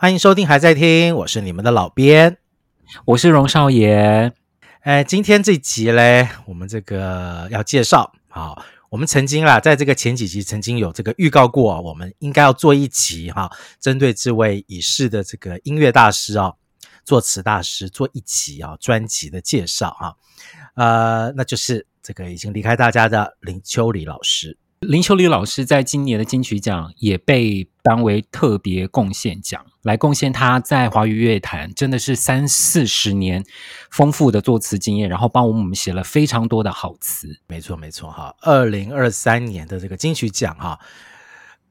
欢迎收听，还在听，我是你们的老编，我是荣少爷。哎，今天这集嘞，我们这个要介绍，好，我们曾经啦，在这个前几集曾经有这个预告过，我们应该要做一集哈，针对这位已逝的这个音乐大师啊，作词大师做一集啊专辑的介绍哈，呃，那就是这个已经离开大家的林秋离老师。林秋离老师在今年的金曲奖也被当为特别贡献奖，来贡献他在华语乐坛真的是三四十年丰富的作词经验，然后帮我们写了非常多的好词。没错，没错，哈，二零二三年的这个金曲奖，哈。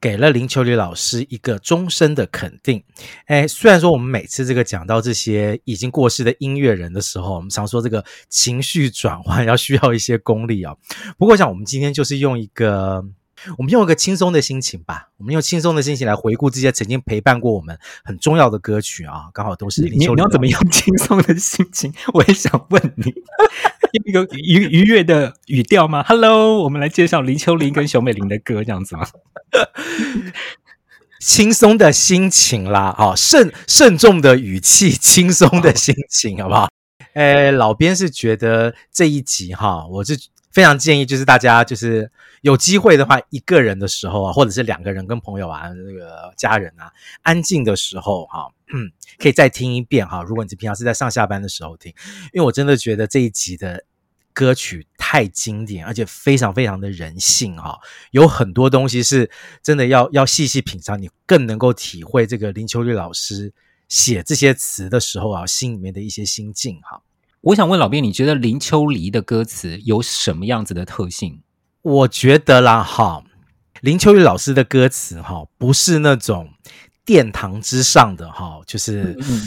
给了林秋离老师一个终身的肯定。哎，虽然说我们每次这个讲到这些已经过世的音乐人的时候，我们常说这个情绪转换要需要一些功力啊。不过，像我们今天就是用一个，我们用一个轻松的心情吧，我们用轻松的心情来回顾这些曾经陪伴过我们很重要的歌曲啊。刚好都是林秋离。你要怎么用轻松的心情？我也想问你。用一个愉愉悦的语调吗？Hello，我们来介绍林秋玲跟熊美玲的歌，这样子吗？轻松的心情啦，好，慎慎重的语气，轻松的心情，好不好？诶，老编是觉得这一集哈，我是非常建议，就是大家就是有机会的话，一个人的时候啊，或者是两个人跟朋友啊，那个家人啊，安静的时候哈，嗯，可以再听一遍哈。如果你平常是在上下班的时候听，因为我真的觉得这一集的。歌曲太经典，而且非常非常的人性哈，有很多东西是真的要要细细品尝，你更能够体会这个林秋离老师写这些词的时候啊，心里面的一些心境哈。我想问老编，你觉得林秋离的歌词有什么样子的特性？我觉得啦哈，林秋离老师的歌词哈，不是那种。殿堂之上的哈，就是嗯，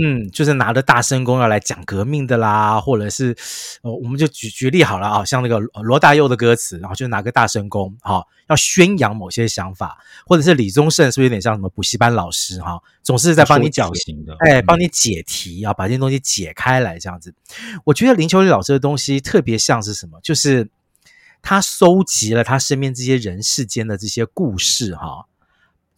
嗯，就是拿着大声公要来讲革命的啦，或者是呃，我们就举举例好了啊，像那个罗大佑的歌词，然后就拿个大声公哈，要宣扬某些想法，或者是李宗盛是不是有点像什么补习班老师哈，总是在帮你讲型的，哎，帮你解题啊，把这些东西解开来这样子。我觉得林秋离老师的东西特别像是什么，就是他收集了他身边这些人世间的这些故事哈。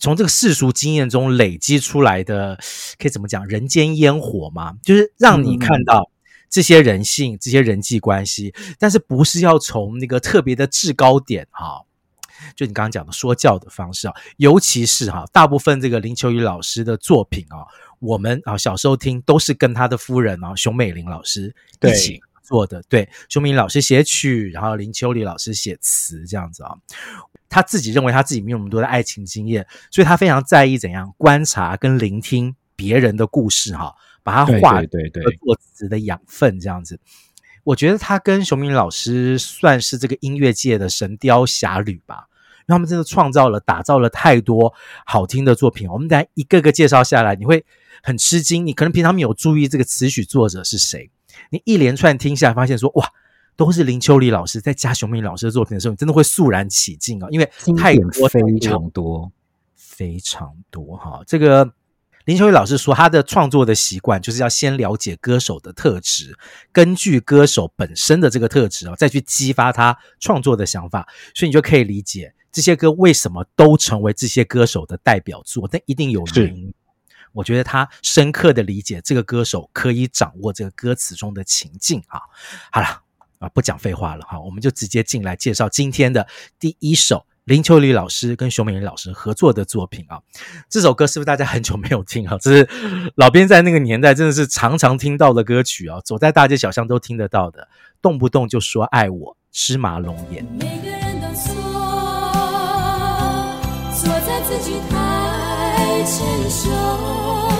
从这个世俗经验中累积出来的，可以怎么讲？人间烟火嘛，就是让你看到这些人性、这些人际关系，但是不是要从那个特别的制高点哈？就你刚刚讲的说教的方式啊，尤其是哈，大部分这个林秋雨老师的作品啊，我们啊小时候听都是跟他的夫人啊熊美玲老师一起做的，对，熊美玲老师写曲，然后林秋离老师写词，这样子啊。他自己认为他自己没有那么多的爱情经验，所以他非常在意怎样观察跟聆听别人的故事，哈，把它化对对对作词的养分这样子。我觉得他跟熊明老师算是这个音乐界的神雕侠侣吧，因为他们真的创造了、打造了太多好听的作品。我们等下一个个介绍下来，你会很吃惊。你可能平常没有注意这个词曲作者是谁，你一连串听下来，发现说哇。都是林秋离老师在加熊明老师的作品的时候，你真的会肃然起敬啊！因为太多非常多非常多哈。这个林秋离老师说，他的创作的习惯就是要先了解歌手的特质，根据歌手本身的这个特质啊，再去激发他创作的想法。所以你就可以理解这些歌为什么都成为这些歌手的代表作，但一定有原因。我觉得他深刻的理解这个歌手可以掌握这个歌词中的情境啊。好了。啊，不讲废话了哈，我们就直接进来介绍今天的第一首林秋离老师跟熊美玲老师合作的作品啊。这首歌是不是大家很久没有听啊？这是老编在那个年代真的是常常听到的歌曲啊，走在大街小巷都听得到的，动不动就说爱我，芝麻龙眼。每个人都错，错在自己太成熟。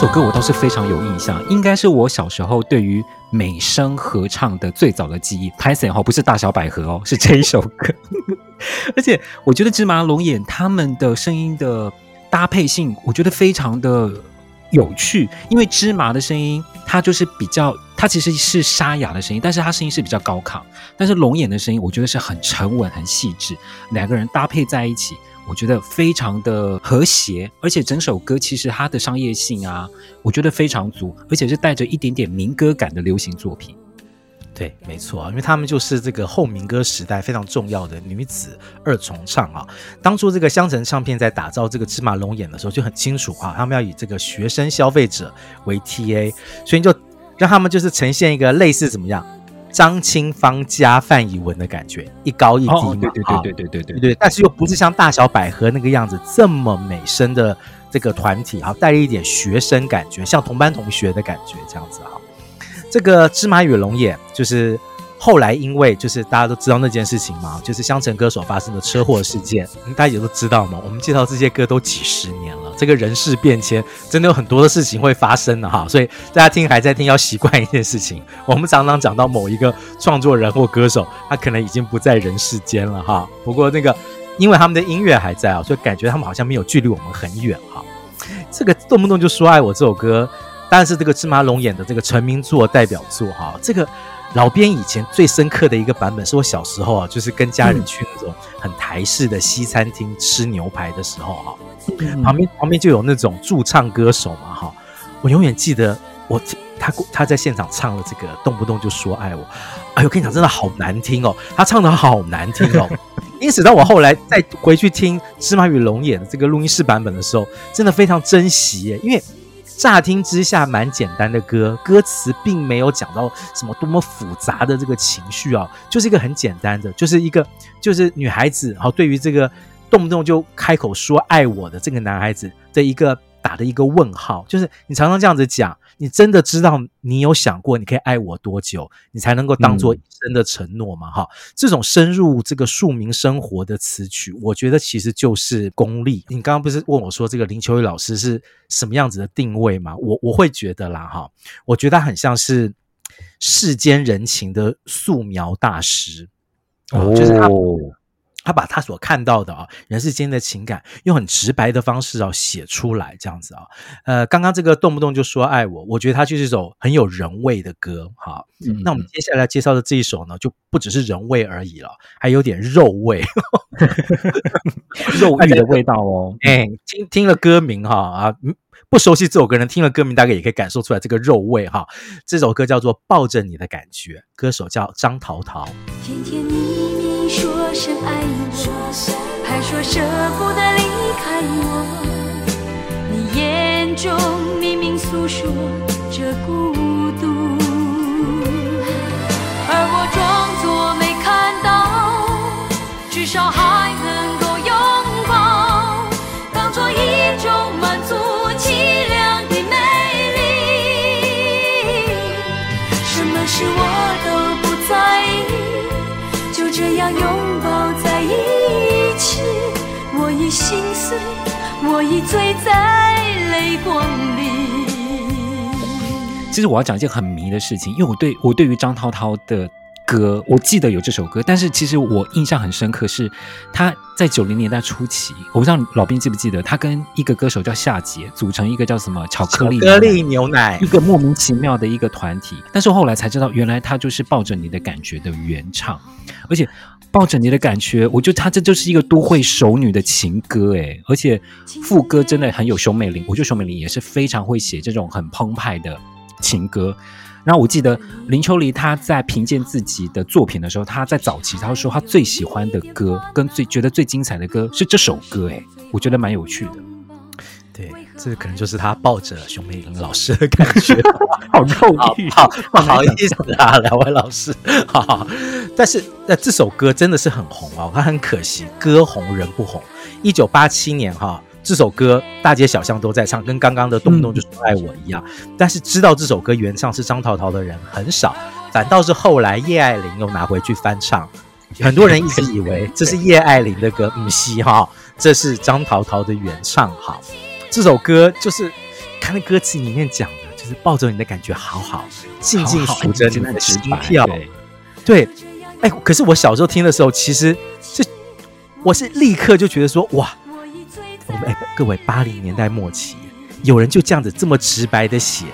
这首歌我倒是非常有印象，应该是我小时候对于美声合唱的最早的记忆。拍谢哈，不是大小百合哦，是这一首歌。而且我觉得芝麻龙眼他们的声音的搭配性，我觉得非常的有趣。因为芝麻的声音，它就是比较，它其实是沙哑的声音，但是它声音是比较高亢。但是龙眼的声音，我觉得是很沉稳、很细致。两个人搭配在一起。我觉得非常的和谐，而且整首歌其实它的商业性啊，我觉得非常足，而且是带着一点点民歌感的流行作品。对，没错啊，因为他们就是这个后民歌时代非常重要的女子二重唱啊。当初这个香城唱片在打造这个芝麻龙眼的时候就很清楚啊，他们要以这个学生消费者为 TA，所以就让他们就是呈现一个类似怎么样？张清芳加范以文的感觉，一高一低嘛，哦、对对对对对对对对，但是又不是像大小百合那个样子这么美声的这个团体哈，带了一点学生感觉，像同班同学的感觉这样子哈。这个芝麻与龙眼就是。后来因为就是大家都知道那件事情嘛，就是香城歌手发生的车祸事件，大家也都知道嘛。我们介绍这些歌都几十年了，这个人事变迁真的有很多的事情会发生的哈。所以大家听还在听，要习惯一件事情。我们常常讲到某一个创作人或歌手，他可能已经不在人世间了哈。不过那个因为他们的音乐还在啊，所以感觉他们好像没有距离我们很远哈。这个动不动就说爱我这首歌，当然是这个芝麻龙眼的这个成名作代表作哈。这个。老编以前最深刻的一个版本，是我小时候啊，就是跟家人去那种很台式的西餐厅吃牛排的时候哈，旁边旁边就有那种驻唱歌手嘛哈，我永远记得我他他在现场唱了这个动不动就说爱我，哎呦，跟你讲真的好难听哦，他唱的好难听哦，因此当我后来再回去听《芝麻与龙眼》的这个录音室版本的时候，真的非常珍惜耶，因为。乍听之下蛮简单的歌，歌词并没有讲到什么多么复杂的这个情绪啊，就是一个很简单的，就是一个就是女孩子，好，对于这个动不动就开口说爱我的这个男孩子的一个。打的一个问号，就是你常常这样子讲，你真的知道你有想过你可以爱我多久，你才能够当做一生的承诺吗？哈、嗯，这种深入这个庶民生活的词曲，我觉得其实就是功利。你刚刚不是问我说这个林秋雨老师是什么样子的定位吗？我我会觉得啦，哈，我觉得他很像是世间人情的素描大师，哦，就是他。他把他所看到的啊，人世间的情感，用很直白的方式啊写出来，这样子啊，呃，刚刚这个动不动就说爱我，我觉得它就是一首很有人味的歌，哈。嗯，那我们接下来介绍的这一首呢，就不只是人味而已了，还有点肉味，肉欲的 味道哦。哎，听听了歌名哈啊，不熟悉这首歌人听了歌名，大概也可以感受出来这个肉味哈。这首歌叫做《抱着你的感觉》，歌手叫张桃桃。天天说声爱我，还说舍不得离开我。你眼中明明诉说着孤独，而我装作没看到，至少还能我已醉在泪光里。其实我要讲一件很迷的事情，因为我对我对于张涛涛的歌，我记得有这首歌，但是其实我印象很深刻，是他在九零年代初期，我不知道老兵记不记得，他跟一个歌手叫夏杰组成一个叫什么巧克力巧克力牛奶，一个莫名其妙的一个团体，但是后来才知道，原来他就是抱着你的感觉的原唱，而且。抱着你的感觉，我觉得他这就是一个都会熟女的情歌诶，而且副歌真的很有熊美玲，我觉得熊美玲也是非常会写这种很澎湃的情歌。然后我记得林秋离她在评鉴自己的作品的时候，她在早期他说她最喜欢的歌跟最觉得最精彩的歌是这首歌诶，我觉得蛮有趣的。对，这可能就是他抱着熊美玲老师的感觉，好肉欲，好不好意思啊，两位老师，好好。但是那这首歌真的是很红哦，它很可惜，歌红人不红。一九八七年哈，这首歌大街小巷都在唱，跟刚刚的动不动就说爱我一样。嗯、但是知道这首歌原唱是张陶陶的人很少。反倒是后来叶爱玲又拿回去翻唱，很多人一直以为这是叶爱玲的歌，嗯，西哈，这是张陶陶的原唱。哈，这首歌就是看那歌词里面讲的，就是抱着你的感觉好好，静静数着你的心跳。对，哎，可是我小时候听的时候，其实这我是立刻就觉得说，哇，我们哎，各位八零年代末期，有人就这样子这么直白的写。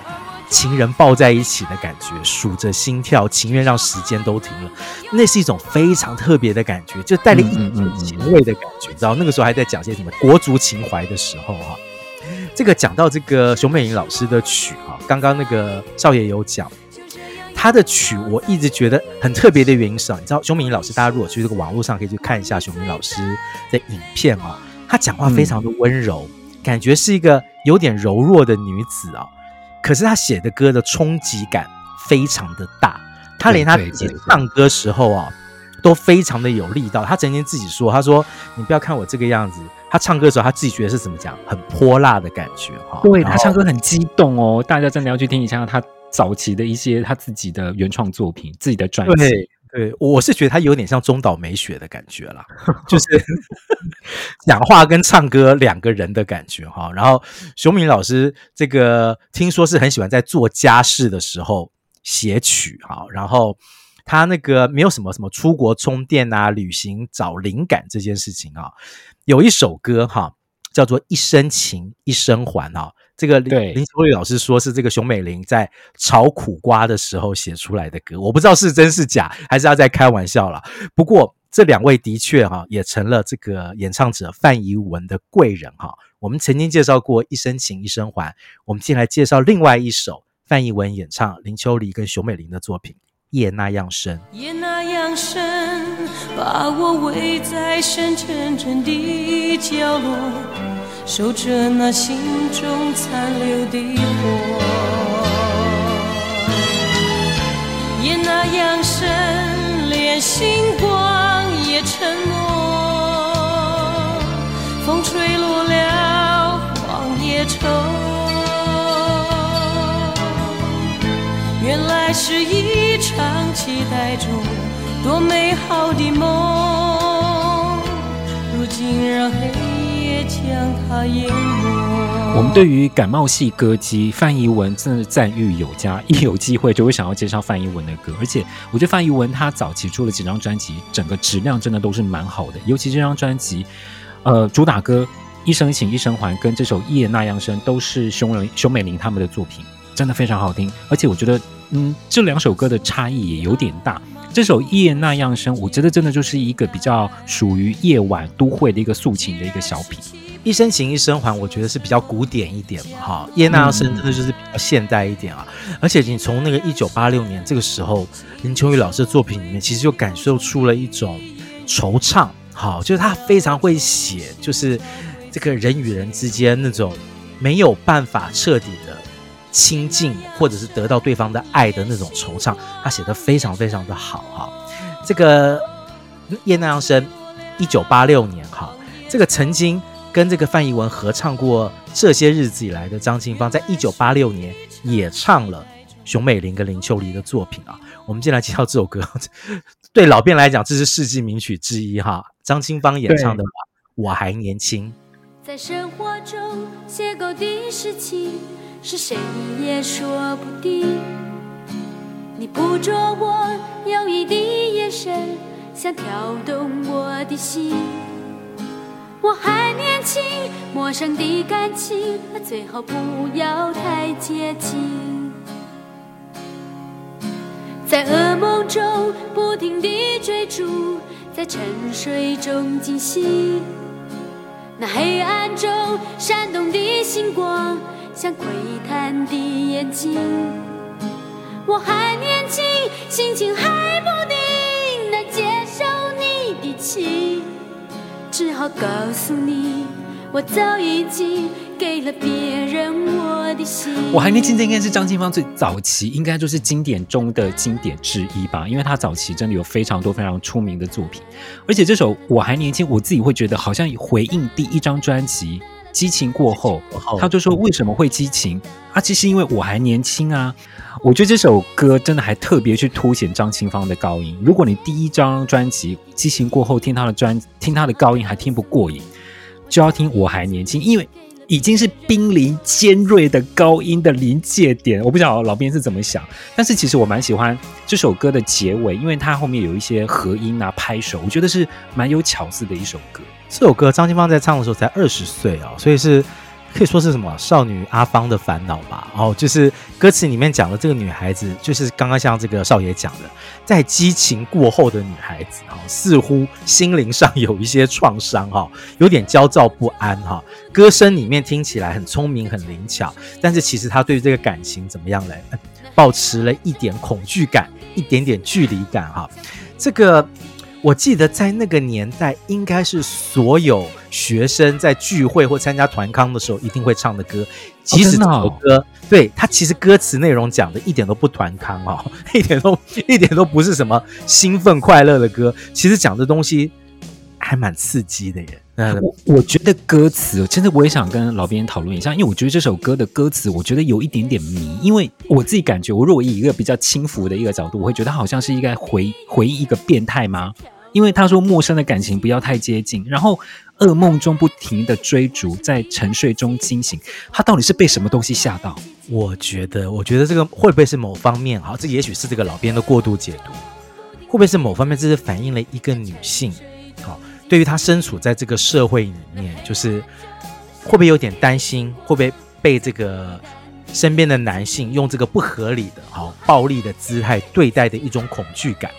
情人抱在一起的感觉，数着心跳，情愿让时间都停了，那是一种非常特别的感觉，就带了一点前卫的感觉，你知道那个时候还在讲些什么国族情怀的时候哈。这个讲到这个熊美玲老师的曲哈，刚刚那个少爷有讲，他的曲我一直觉得很特别的原因是啊，你知道熊明老师，大家如果去这个网络上可以去看一下熊明老师的影片啊，她讲话非常的温柔，感觉是一个有点柔弱的女子啊。可是他写的歌的冲击感非常的大，他连他自己唱歌时候啊，都非常的有力道。他曾经自己说：“他说你不要看我这个样子，他唱歌的时候他自己觉得是怎么讲，很泼辣的感觉哈。”对，他唱歌很激动哦，大家真的要去听一下他早期的一些他自己的原创作品，自己的专辑。对，我是觉得他有点像中岛美雪的感觉啦，就是 讲话跟唱歌两个人的感觉哈。然后熊敏老师这个听说是很喜欢在做家事的时候写曲哈。然后他那个没有什么什么出国充电啊、旅行找灵感这件事情啊，有一首歌哈叫做《一生情一生还》啊。这个林林秋离老师说是这个熊美玲在炒苦瓜的时候写出来的歌，我不知道是真是假，还是他在开玩笑了。不过这两位的确哈也成了这个演唱者范怡文的贵人哈。我们曾经介绍过《一生情一生还》，我们接下来介绍另外一首范怡文演唱林秋离跟熊美玲的作品《夜那样深》。夜那样深，把我围在深沉沉的角落。守着那心中残留的火，夜那样深，连星光也沉默。风吹落了黄叶愁，原来是一场期待中多美好的梦，如今让黑。我们对于感冒系歌姬范怡文真的赞誉有加，一有机会就会想要介绍范怡文的歌。而且我觉得范怡文她早期出了几张专辑，整个质量真的都是蛮好的。尤其这张专辑，呃，主打歌《一生情一生还》跟这首《夜那样深》都是熊仁熊美玲他们的作品，真的非常好听。而且我觉得，嗯，这两首歌的差异也有点大。这首《夜那样深》，我觉得真的就是一个比较属于夜晚都会的一个抒情的一个小品。一生情一生还，我觉得是比较古典一点嘛，哈。夜那样深真的就是比较现代一点啊。而且你从那个一九八六年这个时候，林秋雨老师的作品里面，其实就感受出了一种惆怅，好，就是他非常会写，就是这个人与人之间那种没有办法彻底的。亲近或者是得到对方的爱的那种惆怅，他写的非常非常的好哈。这个叶那样生，一九八六年哈，这个曾经跟这个范逸文合唱过这些日子以来的张清芳，在一九八六年也唱了熊美玲跟林秋离的作品啊。我们接下来介绍这首歌，对老编来讲，这是世纪名曲之一哈。张清芳演唱的《我还年轻》，在生活中邂逅的事情。是谁也说不定。你捕捉我犹豫的眼神，想挑动我的心。我还年轻，陌生的感情，最好不要太接近。在噩梦中不停地追逐，在沉睡中惊醒。那黑暗中闪动的星光。像窥探的眼睛，我还年轻，心情还不定，难接受你的情，只好告诉你，我早已经给了别人我的心。我还年轻，这应该是张清芳最早期，应该就是经典中的经典之一吧，因为她早期真的有非常多非常出名的作品，而且这首我还年轻，我自己会觉得好像回应第一张专辑。激情过后，他就说为什么会激情啊？其实因为我还年轻啊。我觉得这首歌真的还特别去凸显张清芳的高音。如果你第一张专辑《激情过后》听他的专听他的高音还听不过瘾，就要听《我还年轻》，因为已经是濒临尖锐的高音的临界点。我不晓得老编是怎么想，但是其实我蛮喜欢这首歌的结尾，因为它后面有一些和音啊、拍手，我觉得是蛮有巧思的一首歌。这首歌张清芳在唱的时候才二十岁哦，所以是。可以说是什么少女阿芳的烦恼吧？哦，就是歌词里面讲的这个女孩子，就是刚刚像这个少爷讲的，在激情过后的女孩子，哈，似乎心灵上有一些创伤，哈，有点焦躁不安，哈。歌声里面听起来很聪明、很灵巧，但是其实她对于这个感情怎么样嘞？保持了一点恐惧感，一点点距离感，哈。这个。我记得在那个年代，应该是所有学生在聚会或参加团康的时候一定会唱的歌。其实这首歌，哦、对它其实歌词内容讲的一点都不团康哦，一点都一点都不是什么兴奋快乐的歌。其实讲的东西还蛮刺激的耶。我我觉得歌词，真的我也想跟老编讨论一下，因为我觉得这首歌的歌词，我觉得有一点点迷。因为我自己感觉，我如果以一个比较轻浮的一个角度，我会觉得它好像是应该回回忆一个变态吗？因为他说陌生的感情不要太接近，然后噩梦中不停的追逐，在沉睡中惊醒，他到底是被什么东西吓到？我觉得，我觉得这个会不会是某方面？好，这也许是这个老编的过度解读，会不会是某方面？这是反映了一个女性，好，对于她身处在这个社会里面，就是会不会有点担心，会不会被这个身边的男性用这个不合理的、好暴力的姿态对待的一种恐惧感？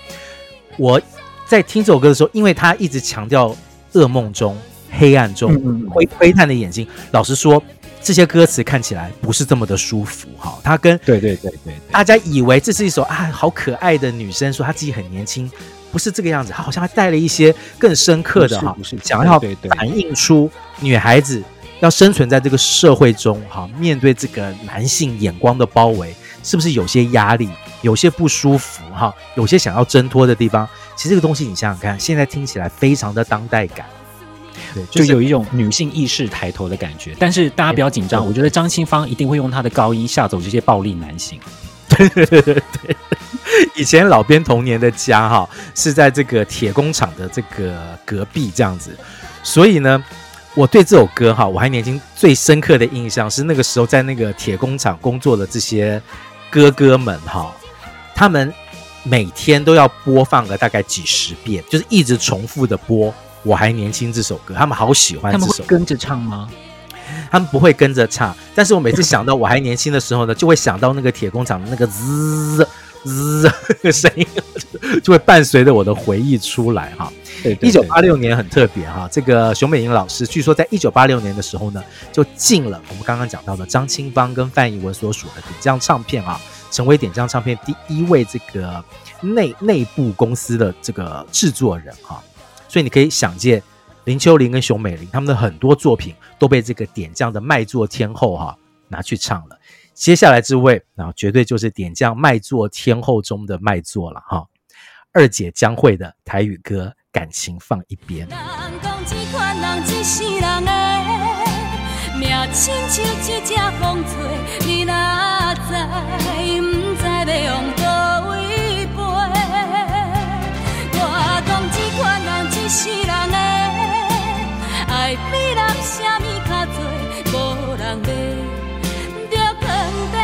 我。在听这首歌的时候，因为他一直强调噩梦中、黑暗中、灰灰暗的眼睛。老实说，这些歌词看起来不是这么的舒服哈。他跟对对对对，大家以为这是一首啊好可爱的女生说她自己很年轻，不是这个样子，好像还带了一些更深刻的哈，想要反映出女孩子要生存在这个社会中哈，面对这个男性眼光的包围，是不是有些压力，有些不舒服哈，有些想要挣脱的地方。其实这个东西，你想想看，现在听起来非常的当代感，对，就有一种女性意识抬头的感觉。但是大家不要紧张，我觉得张清芳一定会用她的高音吓走这些暴力男性。对对对对，以前老编童年的家哈是在这个铁工厂的这个隔壁这样子，所以呢，我对这首歌哈我还年轻，最深刻的印象是那个时候在那个铁工厂工作的这些哥哥们哈，他们。每天都要播放个大概几十遍，就是一直重复的播《我还年轻》这首歌，他们好喜欢这首歌。他们跟着唱吗？他们不会跟着唱，但是我每次想到《我还年轻》的时候呢，就会想到那个铁工厂的那个滋滋 那个声音，就会伴随着我的回忆出来哈。对，一九八六年很特别哈，这个熊美玲老师据说在一九八六年的时候呢，就进了我们刚刚讲到的张清芳跟范逸文所属的顶将唱片啊。成为点将唱片第一位这个内内部公司的这个制作人哈，所以你可以想见林秋玲跟熊美玲他们的很多作品都被这个点将的卖座天后哈拿去唱了。接下来这位啊，绝对就是点将卖座天后中的卖座了哈，二姐将会的台语歌《感情放一边》。苗青像一只风吹，你哪知？不知要往佗位飞？我讲这款人一世人的爱比人什么卡多，无人要着放在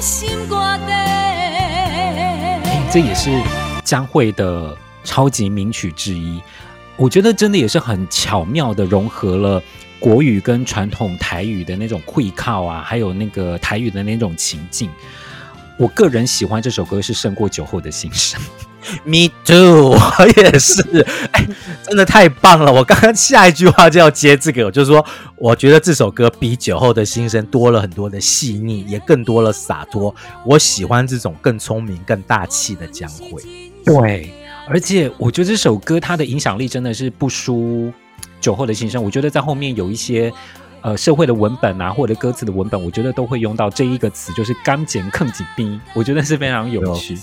心肝底。这也是江蕙的超级名曲之一，我觉得真的也是很巧妙的融合了。国语跟传统台语的那种会靠啊，还有那个台语的那种情境。我个人喜欢这首歌是胜过酒后的心声。Me too，我也是，哎，真的太棒了！我刚刚下一句话就要接这个，就是说，我觉得这首歌比酒后的心声多了很多的细腻，也更多了洒脱。我喜欢这种更聪明、更大气的江蕙。对，而且我觉得这首歌它的影响力真的是不输酒后的心声。我觉得在后面有一些呃社会的文本啊，或者歌词的文本，我觉得都会用到这一个词，就是“刚简坑几逼”，我觉得是非常有趣。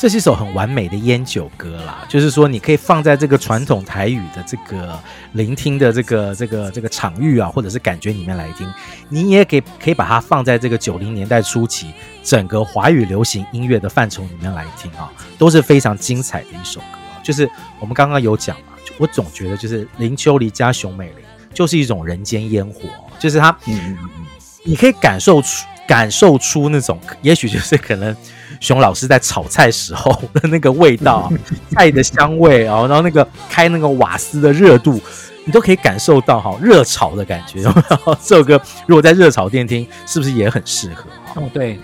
这是一首很完美的烟酒歌啦，就是说你可以放在这个传统台语的这个聆听的这个这个这个场域啊，或者是感觉里面来听，你也可以可以把它放在这个九零年代初期整个华语流行音乐的范畴里面来听啊，都是非常精彩的一首歌。就是我们刚刚有讲，我总觉得就是林秋离加熊美玲就是一种人间烟火，就是他，嗯嗯嗯，你可以感受出感受出那种，也许就是可能。熊老师在炒菜时候的那个味道，菜的香味啊，然后那个开那个瓦斯的热度，你都可以感受到哈热炒的感觉。这首歌如果在热炒店听，是不是也很适合？哦，对，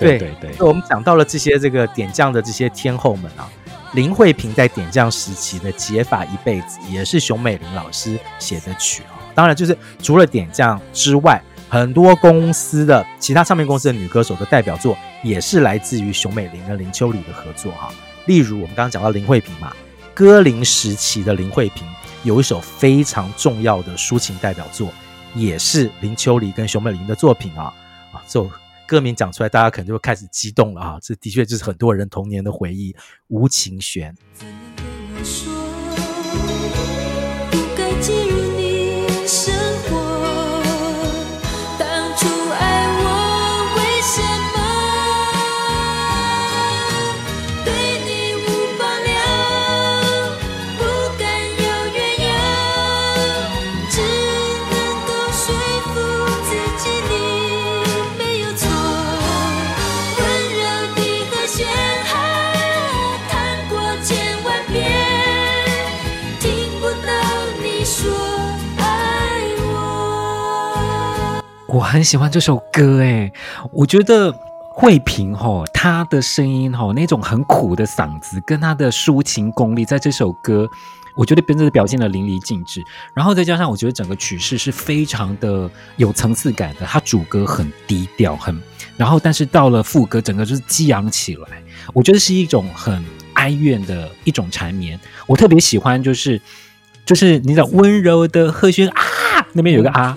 对对对。我们讲到了这些这个点将的这些天后们啊，林慧萍在点将时期的《解法一辈子》也是熊美玲老师写的曲啊。当然，就是除了点将之外。很多公司的其他唱片公司的女歌手的代表作，也是来自于熊美玲跟林秋离的合作哈。例如我们刚刚讲到林慧萍嘛，歌林时期的林慧萍有一首非常重要的抒情代表作，也是林秋离跟熊美玲的作品啊啊！这首歌名讲出来，大家可能就会开始激动了啊！这的确就是很多人童年的回忆，《无情弦》。我很喜欢这首歌，诶，我觉得慧萍吼，她的声音吼，那种很苦的嗓子，跟她的抒情功力，在这首歌，我觉得真的表现得淋漓尽致。然后再加上，我觉得整个曲式是非常的有层次感的。它主歌很低调，很，然后但是到了副歌，整个就是激昂起来。我觉得是一种很哀怨的一种缠绵。我特别喜欢，就是就是你知道温柔的和弦啊，那边有个啊。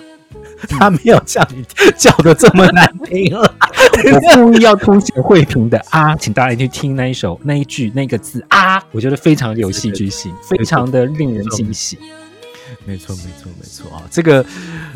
他没有像你叫的这么难听了，我故意要凸显慧萍的啊，请大家去听那一首那一句那个字啊，我觉得非常有戏剧性，非常的令人惊喜。没错，没错，没错啊！这个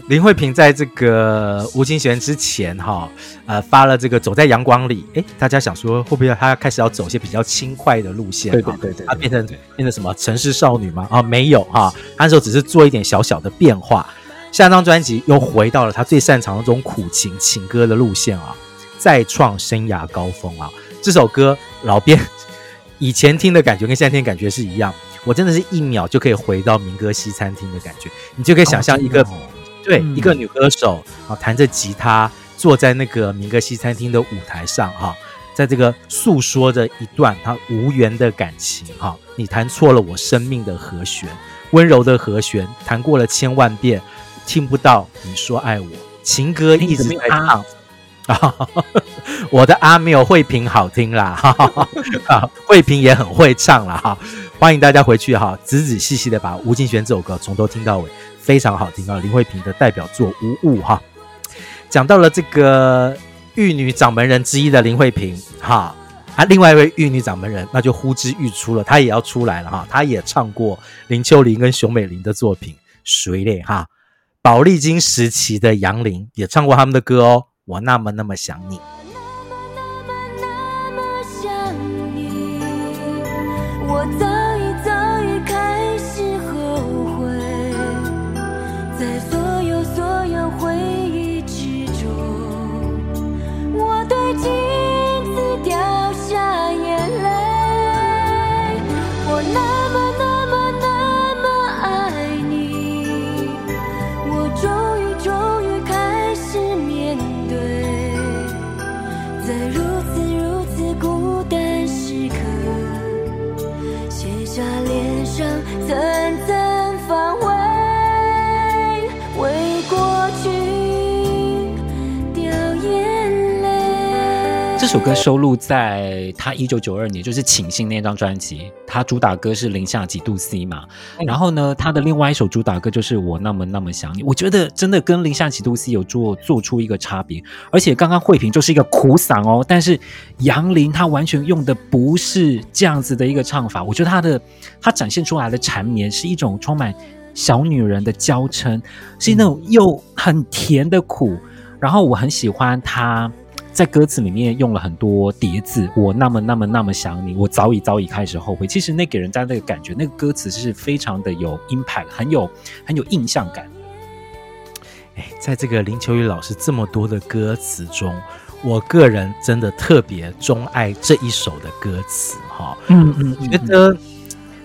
林慧萍在这个《无情弦》之前哈，呃，发了这个《走在阳光里》。哎，大家想说会不会她开始要走一些比较轻快的路线？对对对对，她变成变成什么城市少女吗？啊，没有哈，那时候只是做一点小小的变化。下张专辑又回到了他最擅长的这种苦情情歌的路线啊，再创生涯高峰啊！这首歌老编以前听的感觉跟现在听的感觉是一样，我真的是一秒就可以回到民歌西餐厅的感觉，你就可以想象一个、对、嗯、一个女歌手啊弹着吉他坐在那个民歌西餐厅的舞台上哈、啊，在这个诉说着一段他无缘的感情哈、啊，你弹错了我生命的和弦，温柔的和弦弹过了千万遍。听不到你说爱我，情歌一直在唱啊！我的阿没有慧萍好听啦，哈哈哈，慧萍也很会唱啦。哈！欢迎大家回去哈，仔仔细细的把《吴敬轩》这首歌从头听到尾，非常好听啊！林慧萍的代表作《无误》哈，讲到了这个玉女掌门人之一的林慧萍哈，啊，另外一位玉女掌门人那就呼之欲出了，她也要出来了哈，她也唱过林秋玲跟熊美玲的作品，谁嘞哈？宝丽金时期的杨林也唱过他们的歌哦，我那么那么想你。首歌收录在他一九九二年，就是《请信》那张专辑。他主打歌是《零下几度 C》嘛，嗯、然后呢，他的另外一首主打歌就是《我那么那么想你》。我觉得真的跟《零下几度 C》有做做出一个差别。而且刚刚慧萍就是一个苦嗓哦，但是杨林他完全用的不是这样子的一个唱法。我觉得他的他展现出来的缠绵是一种充满小女人的娇嗔，是那种又很甜的苦。然后我很喜欢他。在歌词里面用了很多叠字，我那么那么那么想你，我早已早已开始后悔。其实那给人家那个感觉，那个歌词是非常的有 impact，很有很有印象感。哎，在这个林秋雨老师这么多的歌词中，我个人真的特别钟爱这一首的歌词哈。嗯嗯，觉得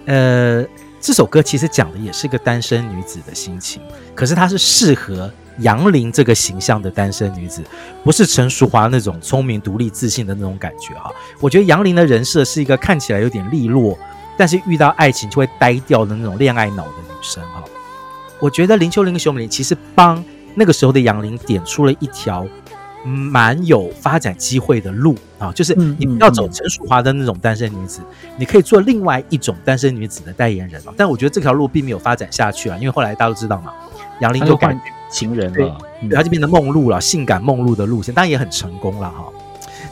呃这首歌其实讲的也是个单身女子的心情，可是它是适合。杨林这个形象的单身女子，不是陈淑华那种聪明、独立、自信的那种感觉哈。我觉得杨林的人设是一个看起来有点利落，但是遇到爱情就会呆掉的那种恋爱脑的女生哈。我觉得林秋玲跟熊美玲其实帮那个时候的杨林点出了一条蛮有发展机会的路啊，就是你不要走陈淑华的那种单身女子，你可以做另外一种单身女子的代言人啊。但我觉得这条路并没有发展下去啊，因为后来大家都知道嘛，杨林就改。情人了，对，他就变成梦露了，性感梦露的路线，当然也很成功了哈。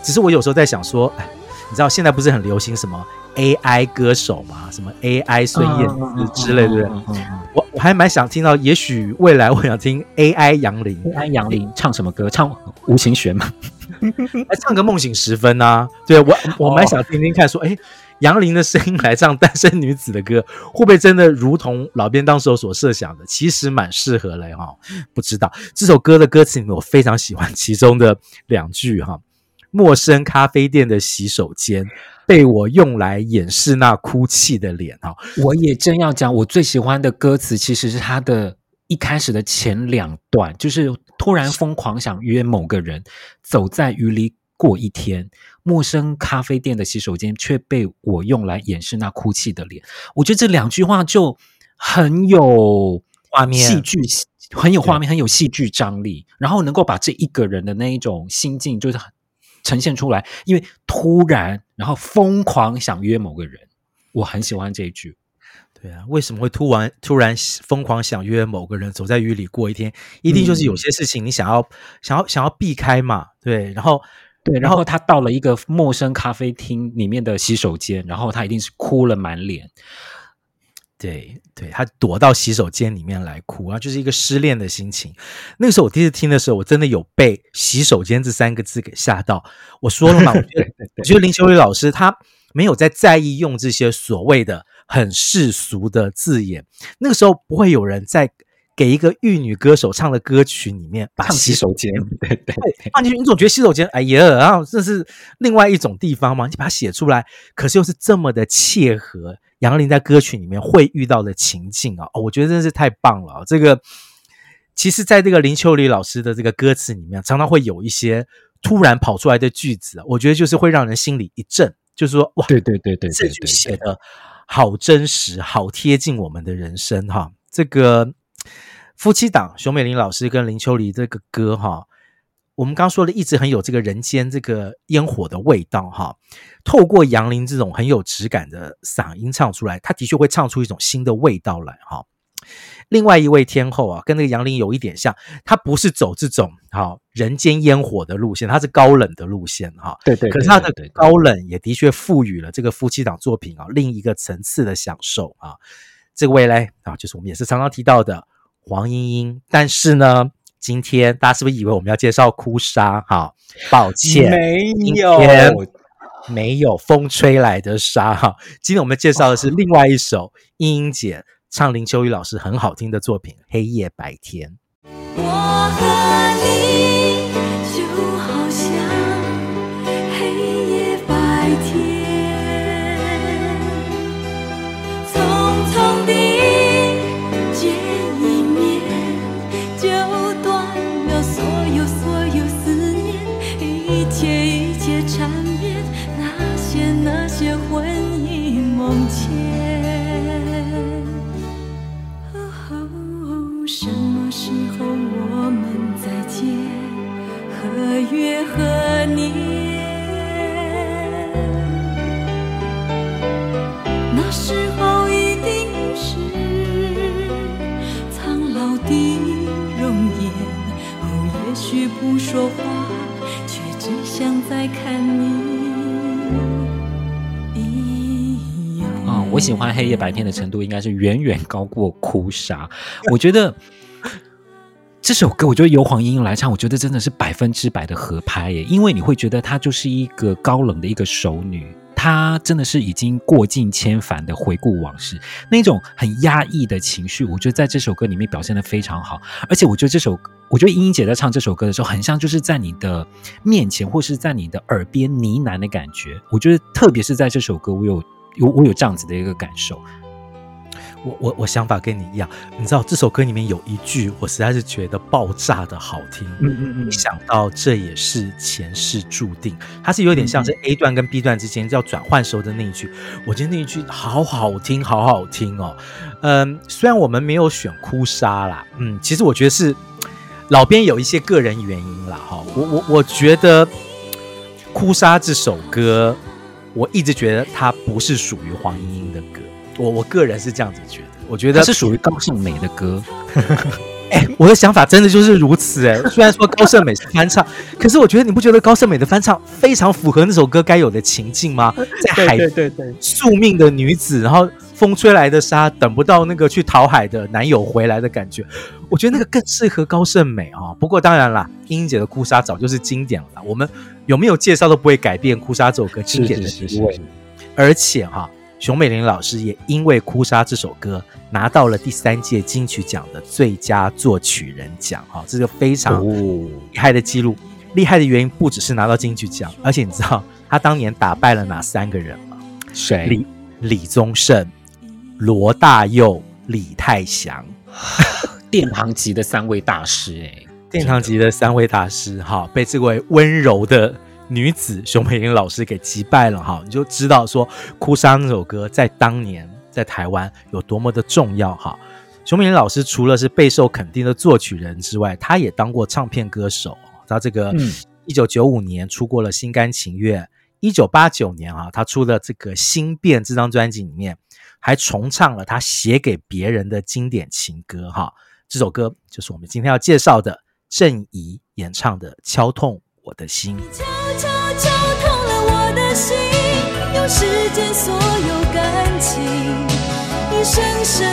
只是我有时候在想说，哎，你知道现在不是很流行什么 AI 歌手嘛，什么 AI 孙燕姿之类的，我我还蛮想听到，也许未来我想听 AI 杨林，AI 杨林唱什么歌？唱无情弦吗？来 唱个梦醒时分啊？对我我蛮想听听看，说，哎。杨林的声音来唱单身女子的歌，会不会真的如同老编当时所设想的？其实蛮适合嘞哈。不知道这首歌的歌词里面，我非常喜欢其中的两句哈：“陌生咖啡店的洗手间被我用来掩饰那哭泣的脸。”哈，我也正要讲，我最喜欢的歌词其实是他的一开始的前两段，就是突然疯狂想约某个人，走在雨里过一天。陌生咖啡店的洗手间却被我用来掩饰那哭泣的脸。我觉得这两句话就很有画面，戏剧很有画面，很有戏剧张力，然后能够把这一个人的那一种心境就是呈现出来。因为突然，然后疯狂想约某个人，我很喜欢这一句。对啊，为什么会突然突然疯狂想约某个人，走在雨里过一天？一定就是有些事情你想要、嗯、想要想要避开嘛？对，然后。对，然后他到了一个陌生咖啡厅里面的洗手间，然后他一定是哭了满脸。对，对，他躲到洗手间里面来哭啊，就是一个失恋的心情。那个时候我第一次听的时候，我真的有被“洗手间”这三个字给吓到。我说了嘛，我觉得，我觉得林秋雨老师他没有在在意用这些所谓的很世俗的字眼。那个时候不会有人在。给一个玉女歌手唱的歌曲里面，把洗手间，对对，放进去，你总觉得洗手间，哎呀，然后这是另外一种地方嘛，你把它写出来，可是又是这么的切合杨林在歌曲里面会遇到的情境啊，哦，我觉得真是太棒了。这个其实，在这个林秋离老师的这个歌词里面，常常会有一些突然跑出来的句子，我觉得就是会让人心里一震，就是说，哇，对对对对，这句写的好真实，好贴近我们的人生哈，这个。夫妻档，熊美玲老师跟林秋离这个歌哈，我们刚刚说的一直很有这个人间这个烟火的味道哈。透过杨林这种很有质感的嗓音唱出来，他的确会唱出一种新的味道来哈。另外一位天后啊，跟那个杨林有一点像，她不是走这种哈人间烟火的路线，她是高冷的路线哈。对对，可是她的高冷也的确赋予了这个夫妻档作品啊另一个层次的享受啊。这位嘞啊，就是我们也是常常提到的。黄莺莺，但是呢，今天大家是不是以为我们要介绍哭砂？哈，抱歉，没有，没有风吹来的沙。哈，今天我们介绍的是另外一首莺莺姐唱林秋雨老师很好听的作品《黑夜白天》。我和你何年？那时候一定是苍老的容颜，哦，也许不说话，却只想再看你。我喜欢黑夜白天的程度应该是远远高过哭砂。我觉得这首歌，我觉得由黄莺莺来唱，我觉得真的是百分之百的合拍耶，因为你会觉得她就是一个高冷的一个熟女。他真的是已经过尽千帆的回顾往事，那种很压抑的情绪，我觉得在这首歌里面表现得非常好。而且我觉得这首，我觉得莺莺姐在唱这首歌的时候，很像就是在你的面前或是在你的耳边呢喃的感觉。我觉得特别是在这首歌，我有有我有这样子的一个感受。我我我想法跟你一样，你知道这首歌里面有一句，我实在是觉得爆炸的好听。嗯嗯嗯，想到这也是前世注定，它是有点像是 A 段跟 B 段之间要转换时候的那一句，我觉得那一句好好听，好好听哦。嗯，虽然我们没有选哭砂啦，嗯，其实我觉得是老编有一些个人原因啦。哈。我我我觉得哭砂这首歌，我一直觉得它不是属于黄莺莺的歌。我我个人是这样子觉得，我觉得是属于高胜美的歌。哎、欸，我的想法真的就是如此哎、欸。虽然说高胜美是翻唱，可是我觉得你不觉得高胜美的翻唱非常符合那首歌该有的情境吗？在海对对对宿命的女子，然后风吹来的沙，等不到那个去讨海的男友回来的感觉，我觉得那个更适合高胜美啊。不过当然啦，英英姐的哭砂早就是经典了，我们有没有介绍都不会改变哭砂这首歌经典的地位。而且哈。熊美玲老师也因为《哭砂》这首歌拿到了第三届金曲奖的最佳作曲人奖，哈，这个非常厉害的记录。厉害的原因不只是拿到金曲奖，而且你知道他当年打败了哪三个人吗？谁？李李宗盛、罗大佑、李泰祥，殿堂级的三位大师，哎，殿堂级的三位大师，哈，被这位温柔的。女子熊美玲老师给击败了哈，你就知道说《哭砂》那首歌在当年在台湾有多么的重要哈。熊美玲老师除了是备受肯定的作曲人之外，她也当过唱片歌手。她这个一九九五年出过了《心甘情愿》，一九八九年啊，她出了这个《心变》这张专辑里面，还重唱了她写给别人的经典情歌哈。这首歌就是我们今天要介绍的郑怡演唱的《敲痛我的心》。你悄悄敲痛了我的心，用世间所有感情，你深深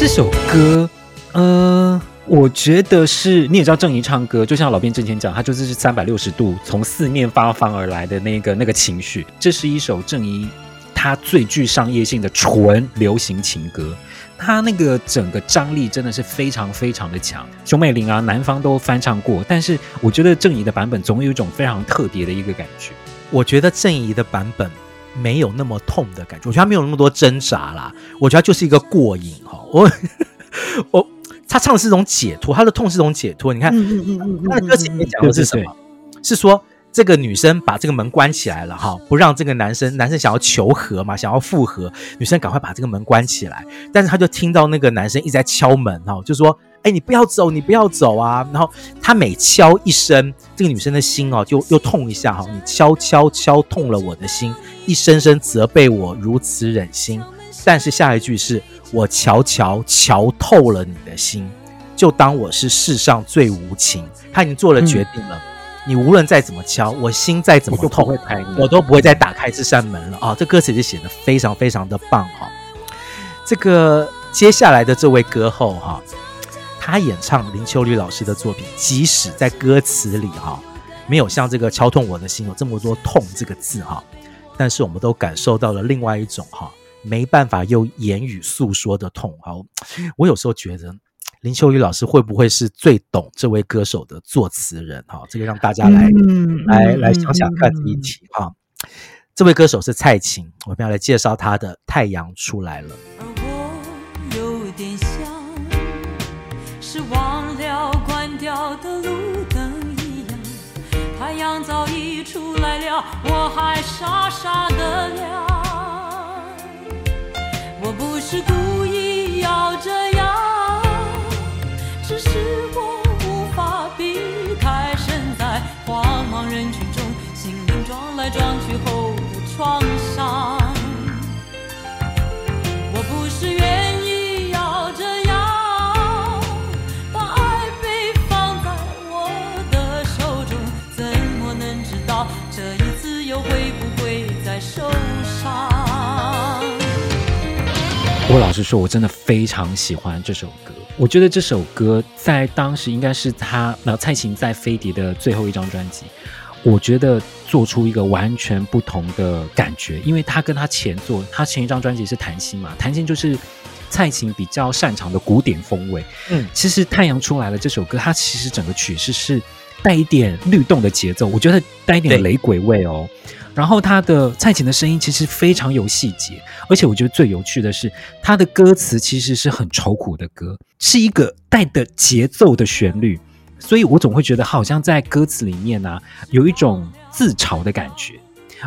这首歌，呃，我觉得是你也知道，郑怡唱歌就像老编之前讲，他就是三百六十度从四面八方而来的那个那个情绪。这是一首郑怡她最具商业性的纯流行情歌，她那个整个张力真的是非常非常的强。熊美玲啊，南方都翻唱过，但是我觉得郑怡的版本总有一种非常特别的一个感觉。我觉得郑怡的版本。没有那么痛的感觉，我觉得他没有那么多挣扎啦。我觉得他就是一个过瘾哈。我 我他唱的是一种解脱，他的痛是一种解脱。你看，他的歌词里面讲的是什么？是说这个女生把这个门关起来了哈，不让这个男生，男生想要求和嘛，想要复合，女生赶快把这个门关起来。但是他就听到那个男生一直在敲门哈，就说。哎，你不要走，你不要走啊！然后他每敲一声，这个女生的心哦，就又痛一下哈。你敲敲敲痛了我的心，一声声责备我如此忍心。但是下一句是我瞧瞧瞧透了你的心，就当我是世上最无情。他已经做了决定了，嗯、你无论再怎么敲，我心再怎么痛，我都不会，我都不会再打开这扇门了啊！这歌词就写的非常非常的棒哈。这个接下来的这位歌后哈。他演唱林秋离老师的作品，即使在歌词里哈，没有像这个敲痛我的心有这么多痛这个字哈，但是我们都感受到了另外一种哈，没办法用言语诉说的痛好。我有时候觉得林秋雨老师会不会是最懂这位歌手的作词人？哈，这个让大家来、嗯、来来想想看这一题哈。这位歌手是蔡琴，我们要来介绍他的《太阳出来了》。我的路灯一样，太阳早已出来了，我还傻傻的亮。我不是故意要这样，只是我无法避开身在慌忙人群中，心灵撞来撞去后。我老实说，我真的非常喜欢这首歌。我觉得这首歌在当时应该是他，那蔡琴在飞碟的最后一张专辑。我觉得做出一个完全不同的感觉，因为他跟他前作，他前一张专辑是谈心嘛，谈心就是蔡琴比较擅长的古典风味。嗯，其实太阳出来了这首歌，它其实整个曲式是带一点律动的节奏，我觉得带一点雷鬼味哦。然后他的蔡琴的声音其实非常有细节，而且我觉得最有趣的是他的歌词其实是很愁苦的歌，是一个带的节奏的旋律。所以我总会觉得好像在歌词里面呢、啊，有一种自嘲的感觉，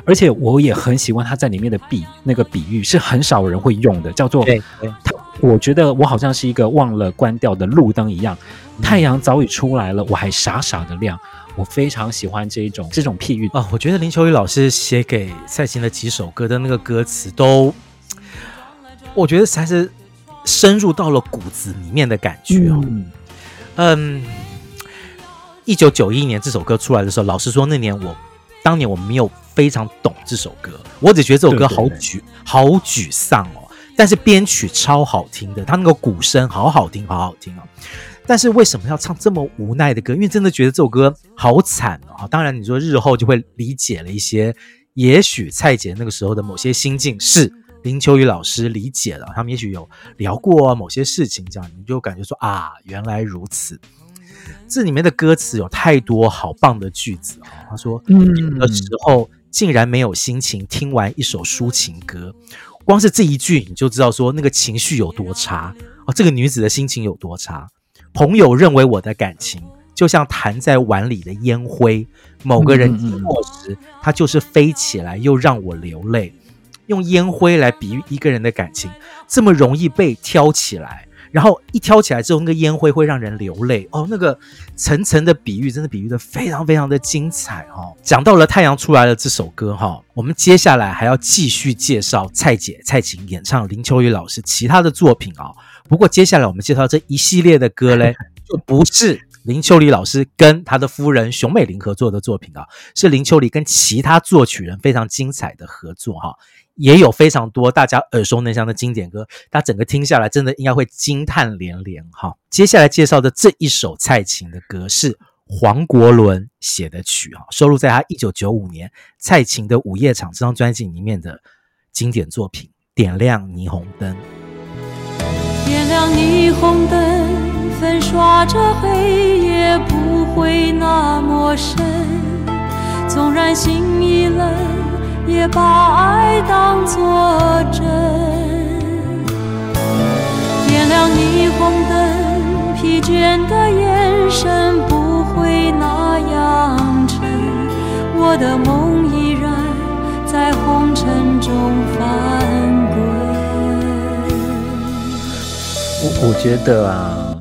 而且我也很喜欢他在里面的比那个比喻是很少人会用的，叫做对，他我觉得我好像是一个忘了关掉的路灯一样，太阳早已出来了，我还傻傻的亮。我非常喜欢这一种这种譬喻啊，我觉得林秋雨老师写给蔡琴的几首歌的那个歌词都，我觉得才是深入到了骨子里面的感觉哦，嗯。嗯一九九一年这首歌出来的时候，老实说，那年我当年我没有非常懂这首歌，我只觉得这首歌好沮好沮丧哦。但是编曲超好听的，他那个鼓声好好听，好好听哦。但是为什么要唱这么无奈的歌？因为真的觉得这首歌好惨哦。当然，你说日后就会理解了一些，也许蔡姐那个时候的某些心境是林秋雨老师理解了，他们也许有聊过某些事情，这样你就感觉说啊，原来如此。这里面的歌词有太多好棒的句子啊！他说：“嗯，的时候竟然没有心情听完一首抒情歌，光是这一句你就知道说那个情绪有多差哦。这个女子的心情有多差。朋友认为我的感情就像弹在碗里的烟灰，某个人经过时，他就是飞起来又让我流泪。用烟灰来比喻一个人的感情，这么容易被挑起来。”然后一挑起来之后，那个烟灰会让人流泪哦。那个层层的比喻，真的比喻的非常非常的精彩哦。讲到了太阳出来了这首歌哈，我们接下来还要继续介绍蔡姐蔡琴演唱林秋雨老师其他的作品啊。不过接下来我们介绍这一系列的歌嘞，就不是林秋离老师跟他的夫人熊美玲合作的作品啊，是林秋离跟其他作曲人非常精彩的合作哈。也有非常多大家耳熟能详的经典歌，他整个听下来真的应该会惊叹连连哈。接下来介绍的这一首蔡琴的歌是黄国伦写的曲哈，收录在他一九九五年蔡琴的午夜场这张专辑里面的经典作品《点亮霓虹灯》。点亮霓虹灯，粉刷着黑夜，不会那么深，纵然心已冷。也把爱当作真，点亮霓虹灯，疲倦的眼神不会那样沉，我的梦依然在红尘中翻我我觉得啊。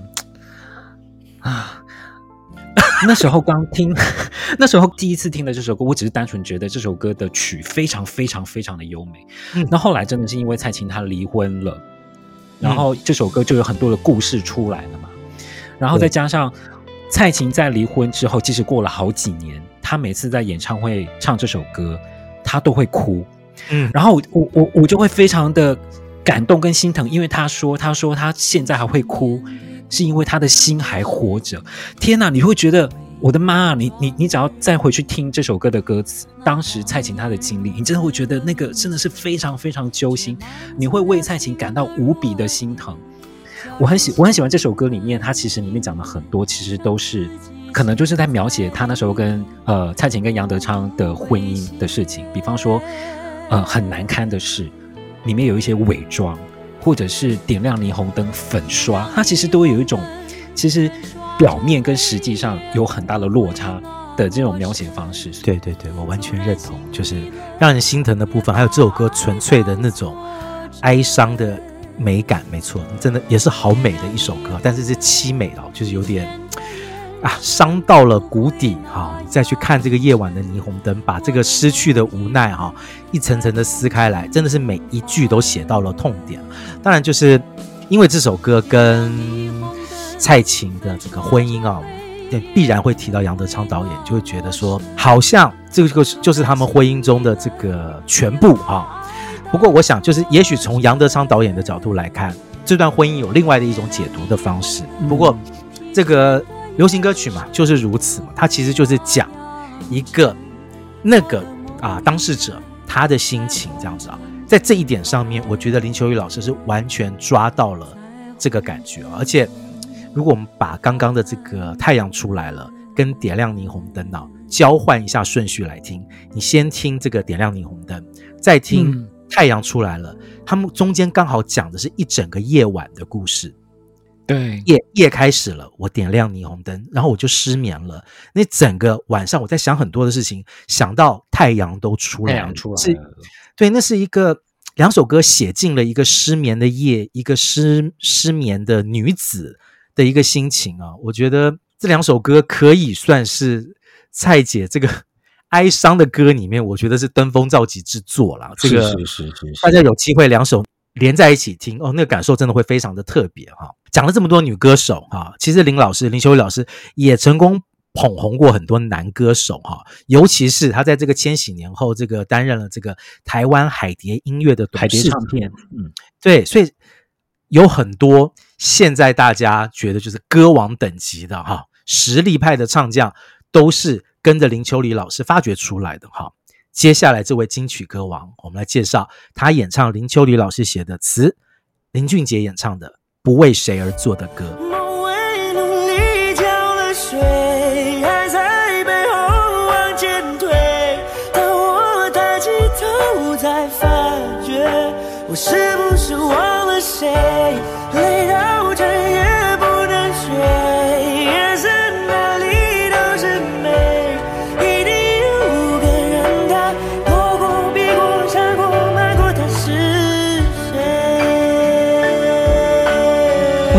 那时候刚听，那时候第一次听的这首歌，我只是单纯觉得这首歌的曲非常非常非常的优美。嗯，那后来真的是因为蔡琴她离婚了，然后这首歌就有很多的故事出来了嘛。然后再加上蔡琴在离婚之后，即使过了好几年，她每次在演唱会唱这首歌，她都会哭。嗯，然后我我我就会非常的感动跟心疼，因为他说他说他现在还会哭。是因为他的心还活着，天哪！你会觉得我的妈啊！你你你只要再回去听这首歌的歌词，当时蔡琴她的经历，你真的会觉得那个真的是非常非常揪心，你会为蔡琴感到无比的心疼。我很喜我很喜欢这首歌里面，它其实里面讲的很多，其实都是可能就是在描写他那时候跟呃蔡琴跟杨德昌的婚姻的事情，比方说呃很难堪的事，里面有一些伪装，或者是点亮霓虹灯粉刷，它其实都会有一种其实表面跟实际上有很大的落差的这种描写方式。对对对，我完全认同，就是让人心疼的部分，还有这首歌纯粹的那种哀伤的。美感没错，真的也是好美的一首歌，但是是凄美的，就是有点啊伤到了谷底哈。你再去看这个夜晚的霓虹灯，把这个失去的无奈哈一层层的撕开来，真的是每一句都写到了痛点。当然，就是因为这首歌跟蔡琴的这个婚姻啊，必然会提到杨德昌导演，就会觉得说，好像这个就是他们婚姻中的这个全部啊。不过，我想就是，也许从杨德昌导演的角度来看，这段婚姻有另外的一种解读的方式。不过，这个流行歌曲嘛，就是如此嘛，它其实就是讲一个那个啊当事者他的心情这样子啊。在这一点上面，我觉得林秋雨老师是完全抓到了这个感觉。而且，如果我们把刚刚的这个太阳出来了跟点亮霓虹灯啊交换一下顺序来听，你先听这个点亮霓虹灯，再听。太阳出来了，他们中间刚好讲的是一整个夜晚的故事。对，夜夜开始了，我点亮霓虹灯，然后我就失眠了。那整个晚上我在想很多的事情，想到太阳都出来了，太阳出来了。是，对，那是一个两首歌写进了一个失眠的夜，一个失失眠的女子的一个心情啊。我觉得这两首歌可以算是蔡姐这个。哀伤的歌里面，我觉得是登峰造极之作啦。这个是是是是，大家有机会两首连在一起听哦，那个感受真的会非常的特别哈。讲了这么多女歌手哈，其实林老师林秋离老师也成功捧红过很多男歌手哈，尤其是他在这个千禧年后，这个担任了这个台湾海蝶音乐的海蝶唱片，嗯，对，所以有很多现在大家觉得就是歌王等级的哈实力派的唱将都是。跟着林秋离老师发掘出来的哈，接下来这位金曲歌王，我们来介绍他演唱林秋离老师写的词，林俊杰演唱的《不为谁而作的歌》。梦为努力浇了水，爱在背后往前推，当我抬起头才发觉，我是不是忘了谁？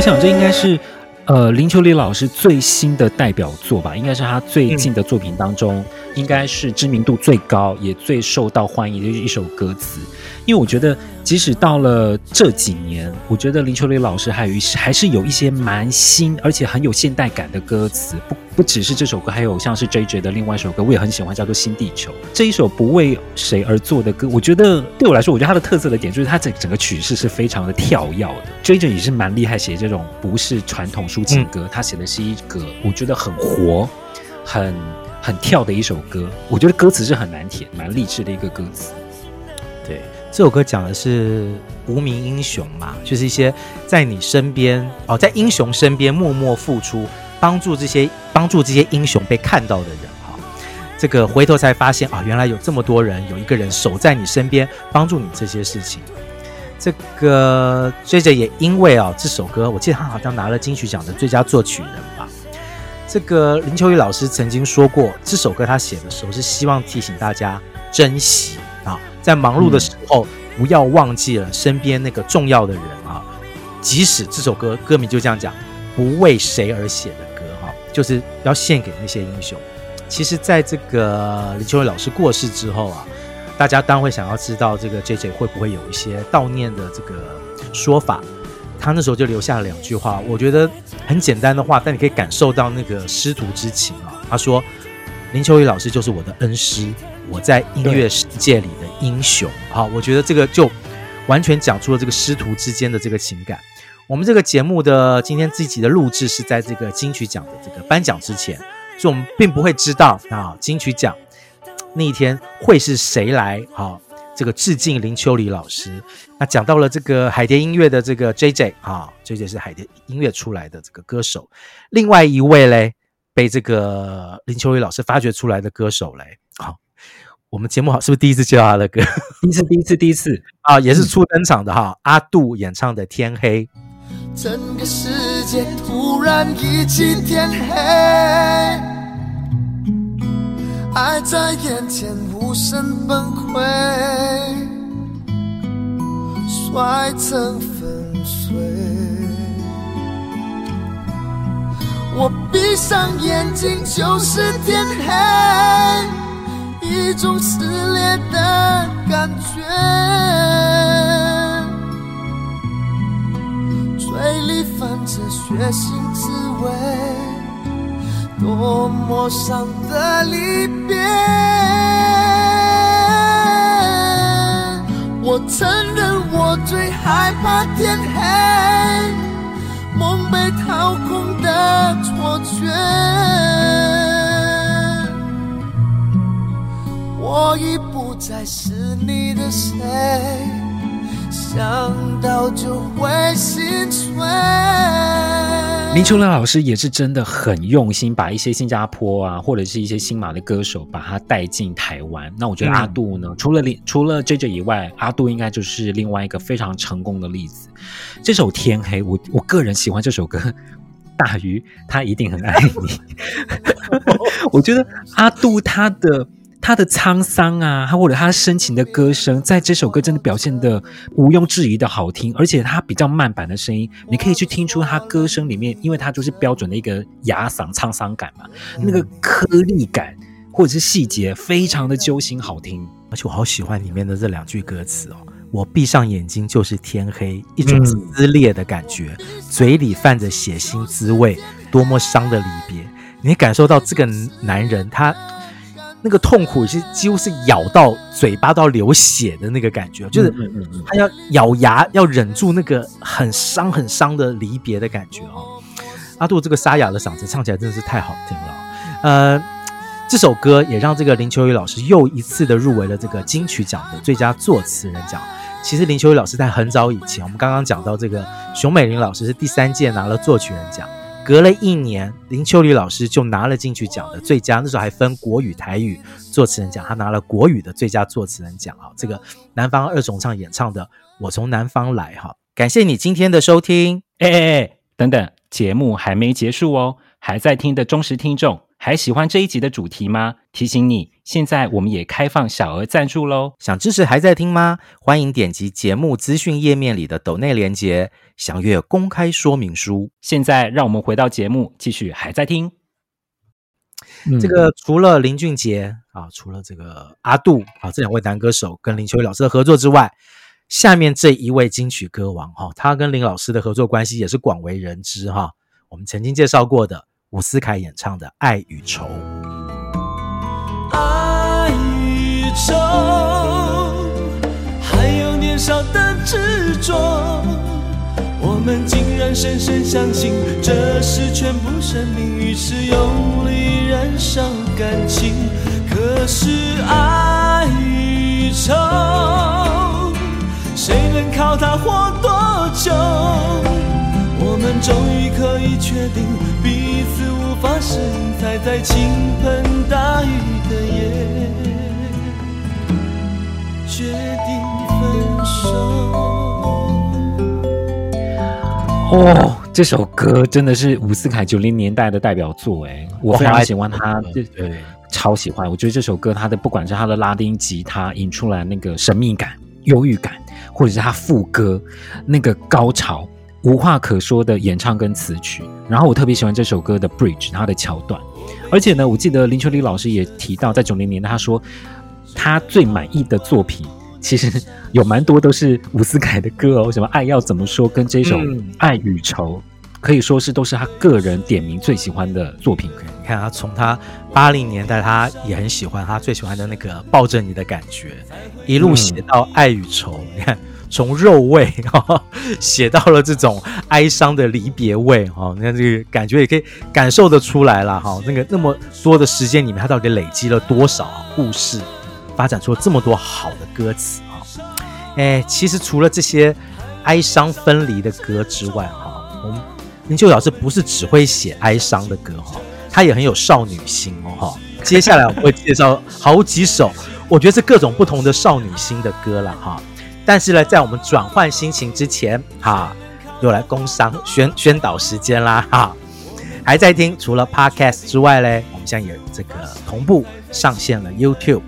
我想这应该是，呃，林秋离老师最新的代表作吧，应该是他最近的作品当中，应该是知名度最高也最受到欢迎的一首歌词。因为我觉得，即使到了这几年，我觉得林秋离老师还有一还是有一些蛮新而且很有现代感的歌词。不不只是这首歌，还有像是 JJ 的另外一首歌，我也很喜欢，叫做《新地球》。这一首不为谁而作的歌，我觉得对我来说，我觉得它的特色的点就是它整整个曲式是非常的跳跃的。JJ 也是蛮厉害，写这种不是传统抒情歌，他写的是一个我觉得很活、很很跳的一首歌。我觉得歌词是很难填，蛮励志的一个歌词。对。这首歌讲的是无名英雄嘛，就是一些在你身边哦，在英雄身边默默付出，帮助这些帮助这些英雄被看到的人哈、这个回头才发现啊，原来有这么多人，有一个人守在你身边，帮助你这些事情。这个追着也因为啊这首歌，我记得他好像拿了金曲奖的最佳作曲人。这个林秋雨老师曾经说过，这首歌他写的时候是希望提醒大家珍惜啊。在忙碌的时候，不要忘记了身边那个重要的人啊！即使这首歌歌名就这样讲，不为谁而写的歌哈，就是要献给那些英雄。其实，在这个林秋雨老师过世之后啊，大家当然会想要知道这个 JJ 会不会有一些悼念的这个说法。他那时候就留下了两句话，我觉得很简单的话，但你可以感受到那个师徒之情啊。他说：“林秋离老师就是我的恩师。”我在音乐世界里的英雄，好，我觉得这个就完全讲出了这个师徒之间的这个情感。我们这个节目的今天自己的录制是在这个金曲奖的这个颁奖之前，所以我们并不会知道啊金曲奖那一天会是谁来好这个致敬林秋离老师。那讲到了这个海蝶音乐的这个 JJ 啊，JJ 是海蝶音乐出来的这个歌手。另外一位嘞，被这个林秋离老师发掘出来的歌手嘞，好，我们节目好是不是第一次介绍他的歌？第一次，第一次，第一次 啊，也是初登场的哈。阿杜演唱的《天黑》。整个世界突然一起天黑，爱在眼前无声崩溃，摔成粉碎。我闭上眼睛就是天黑，一种撕裂的感觉。嘴里泛着血腥滋味，多么伤的离别。我承认我最害怕天黑，梦被掏空的错觉。我已不再是你的谁。想到就会心碎。林秋兰老师也是真的很用心，把一些新加坡啊，或者是一些新马的歌手，把他带进台湾。那我觉得阿杜呢，嗯、除了林除了 JJ 以外，阿杜应该就是另外一个非常成功的例子。这首《天黑》，我我个人喜欢这首歌，大鱼他一定很爱你。我觉得阿杜他的。他的沧桑啊，他或者他深情的歌声，在这首歌真的表现得毋庸置疑的好听，而且他比较慢板的声音，你可以去听出他歌声里面，因为他就是标准的一个哑嗓沧桑感嘛，那个颗粒感或者是细节非常的揪心好听，而且我好喜欢里面的这两句歌词哦，我闭上眼睛就是天黑，一种撕裂的感觉，嘴里泛着血腥滋味，多么伤的离别，你感受到这个男人他。那个痛苦是几乎是咬到嘴巴都要流血的那个感觉，就是他要咬牙要忍住那个很伤很伤的离别的感觉哦。阿杜这个沙哑的嗓子唱起来真的是太好听了，呃，这首歌也让这个林秋雨老师又一次的入围了这个金曲奖的最佳作词人奖。其实林秋雨老师在很早以前，我们刚刚讲到这个熊美玲老师是第三届拿了作曲人奖。隔了一年，林秋离老师就拿了进去奖的最佳，那时候还分国语、台语作词人奖，他拿了国语的最佳作词人奖啊。这个南方二重唱演唱的《我从南方来》哈，感谢你今天的收听。哎哎哎，等等，节目还没结束哦，还在听的忠实听众。还喜欢这一集的主题吗？提醒你，现在我们也开放小额赞助喽！想支持还在听吗？欢迎点击节目资讯页面里的抖内连接，详阅公开说明书。现在让我们回到节目，继续还在听。嗯、这个除了林俊杰啊，除了这个阿杜啊，这两位男歌手跟林秋离老师的合作之外，下面这一位金曲歌王哈、啊，他跟林老师的合作关系也是广为人知哈、啊。我们曾经介绍过的。伍思凯演唱的《爱与愁》，爱与愁，还有年少的执着，我们竟然深深相信这是全部生命，于是用力燃烧感情。可是爱与愁，谁能靠它活多久？我们终于可以确定彼此无法适应，才在倾盆大雨的夜决定分手。哦，这首歌真的是伍思凯九零年代的代表作哎，我非常喜欢他，对对，超喜欢。我觉得这首歌他的不管是他的拉丁吉他引出来那个神秘感、忧郁感，或者是他副歌那个高潮。无话可说的演唱跟词曲，然后我特别喜欢这首歌的 bridge，它的桥段，而且呢，我记得林秋离老师也提到，在九零年他说他最满意的作品，其实有蛮多都是伍思凯的歌哦，什么爱要怎么说，跟这首爱与愁，可以说是都是他个人点名最喜欢的作品。你看他从他八零年代，他也很喜欢他最喜欢的那个抱着你的感觉，一路写到爱与愁，你看。从肉味 哈写到了这种哀伤的离别味哈，你看这个感觉也可以感受得出来了哈。那个那么多的时间里面，他到底累积了多少故事？发展出了这么多好的歌词啊。哎，其实除了这些哀伤分离的歌之外，哈，我们林秀老师不是只会写哀伤的歌哈，他也很有少女心哦哈。接下来我会介绍好几首，我觉得是各种不同的少女心的歌了哈。但是呢，在我们转换心情之前，哈，又来工商宣宣导时间啦哈。还在听，除了 Podcast 之外嘞，我们现在也这个同步上线了 YouTube。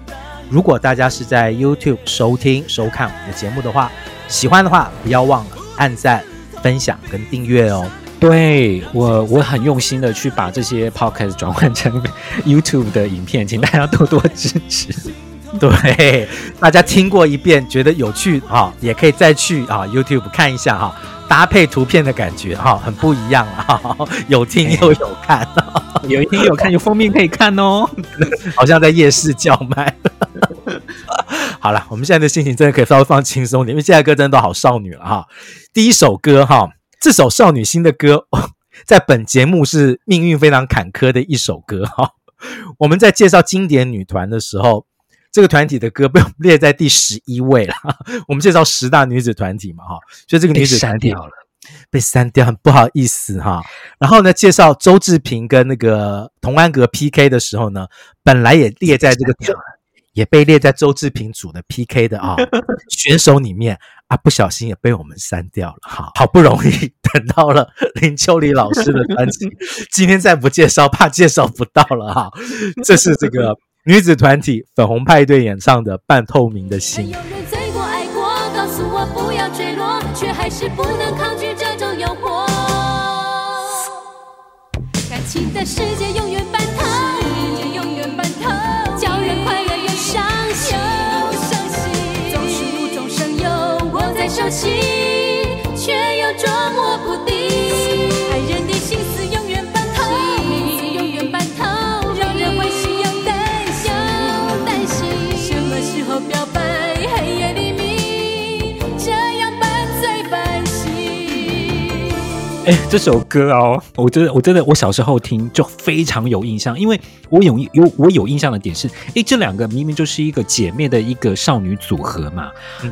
如果大家是在 YouTube 收听收看我们的节目的话，喜欢的话不要忘了按赞、分享跟订阅哦。对，我，我很用心的去把这些 Podcast 转换成 YouTube 的影片，请大家多多支持。对，大家听过一遍觉得有趣啊，也可以再去啊 YouTube 看一下哈，搭配图片的感觉哈，很不一样啊，有听又有看，有听有看，有封面可以看哦，好像在夜市叫卖。好了，我们现在的心情真的可以稍微放轻松点，因为现在歌真的都好少女了哈。第一首歌哈，这首少女心的歌，在本节目是命运非常坎坷的一首歌哈。我们在介绍经典女团的时候，这个团体的歌被我们列在第十一位了。我们介绍十大女子团体嘛哈，所以这个女子团体被删掉了，被删掉，很不好意思哈。然后呢，介绍周志平跟那个童安格 PK 的时候呢，本来也列在这个。也被列在周志平组的 PK 的啊、哦、选手里面啊，不小心也被我们删掉了。哈，好不容易等到了林秋离老师的专辑，今天再不介绍，怕介绍不到了哈。这是这个女子团体粉红派对演唱的《半透明的心》。有人醉过爱过，告诉我不要坠落，却还是不能抗拒这种诱惑。感情的世界永远半透。手心总是无中生有的消息哎，这首歌哦，我觉得我真的我小时候听就非常有印象，因为我有有我有印象的点是，哎，这两个明明就是一个姐妹的一个少女组合嘛。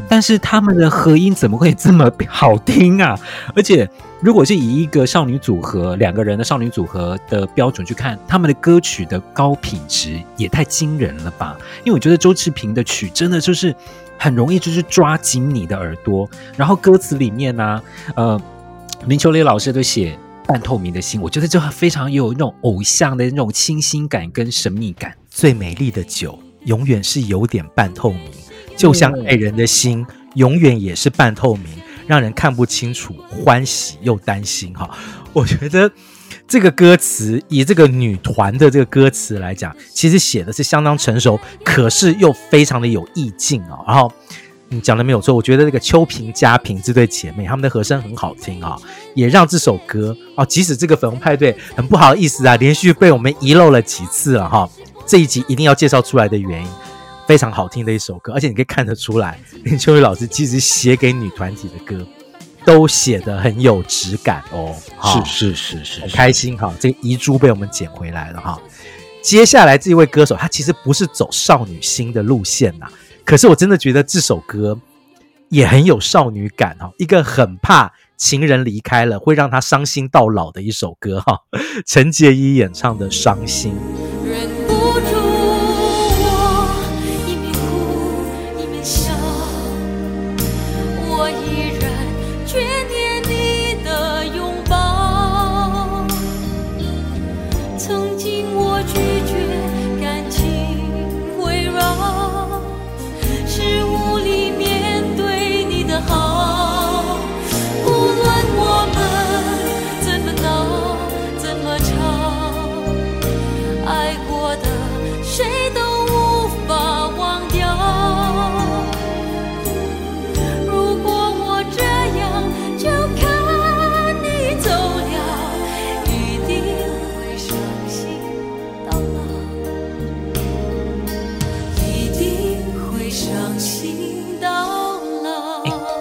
但是他们的合音怎么会这么好听啊？而且，如果是以一个少女组合两个人的少女组合的标准去看，他们的歌曲的高品质也太惊人了吧？因为我觉得周志平的曲真的就是很容易就是抓紧你的耳朵，然后歌词里面呢、啊，呃，林秋离老师都写半透明的心，我觉得就非常有那种偶像的那种清新感跟神秘感。最美丽的酒永远是有点半透明。就像爱人的心，永远也是半透明，让人看不清楚，欢喜又担心。哈，我觉得这个歌词以这个女团的这个歌词来讲，其实写的是相当成熟，可是又非常的有意境啊。然后你讲的没有错，我觉得那个秋萍、佳萍这对姐妹，她们的和声很好听啊，也让这首歌啊，即使这个粉红派对很不好意思啊，连续被我们遗漏了几次了哈，这一集一定要介绍出来的原因。非常好听的一首歌，而且你可以看得出来，林秋雨老师其实写给女团体的歌，都写得很有质感哦。是是是是，很开心哈，这个遗珠被我们捡回来了哈。接下来这一位歌手，他其实不是走少女心的路线呐，可是我真的觉得这首歌也很有少女感哈，一个很怕情人离开了会让她伤心到老的一首歌哈，陈洁仪演唱的《伤心》。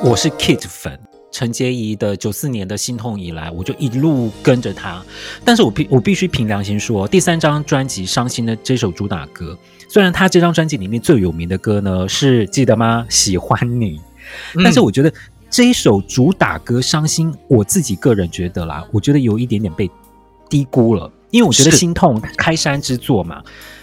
我是 Kid 粉，陈洁仪的九四年的心痛以来，我就一路跟着她。但是我必我必须凭良心说，第三张专辑《伤心》的这首主打歌，虽然他这张专辑里面最有名的歌呢是记得吗？喜欢你，但是我觉得这一首主打歌《伤心》，我自己个人觉得啦，我觉得有一点点被低估了。因为我觉得心痛开山之作嘛，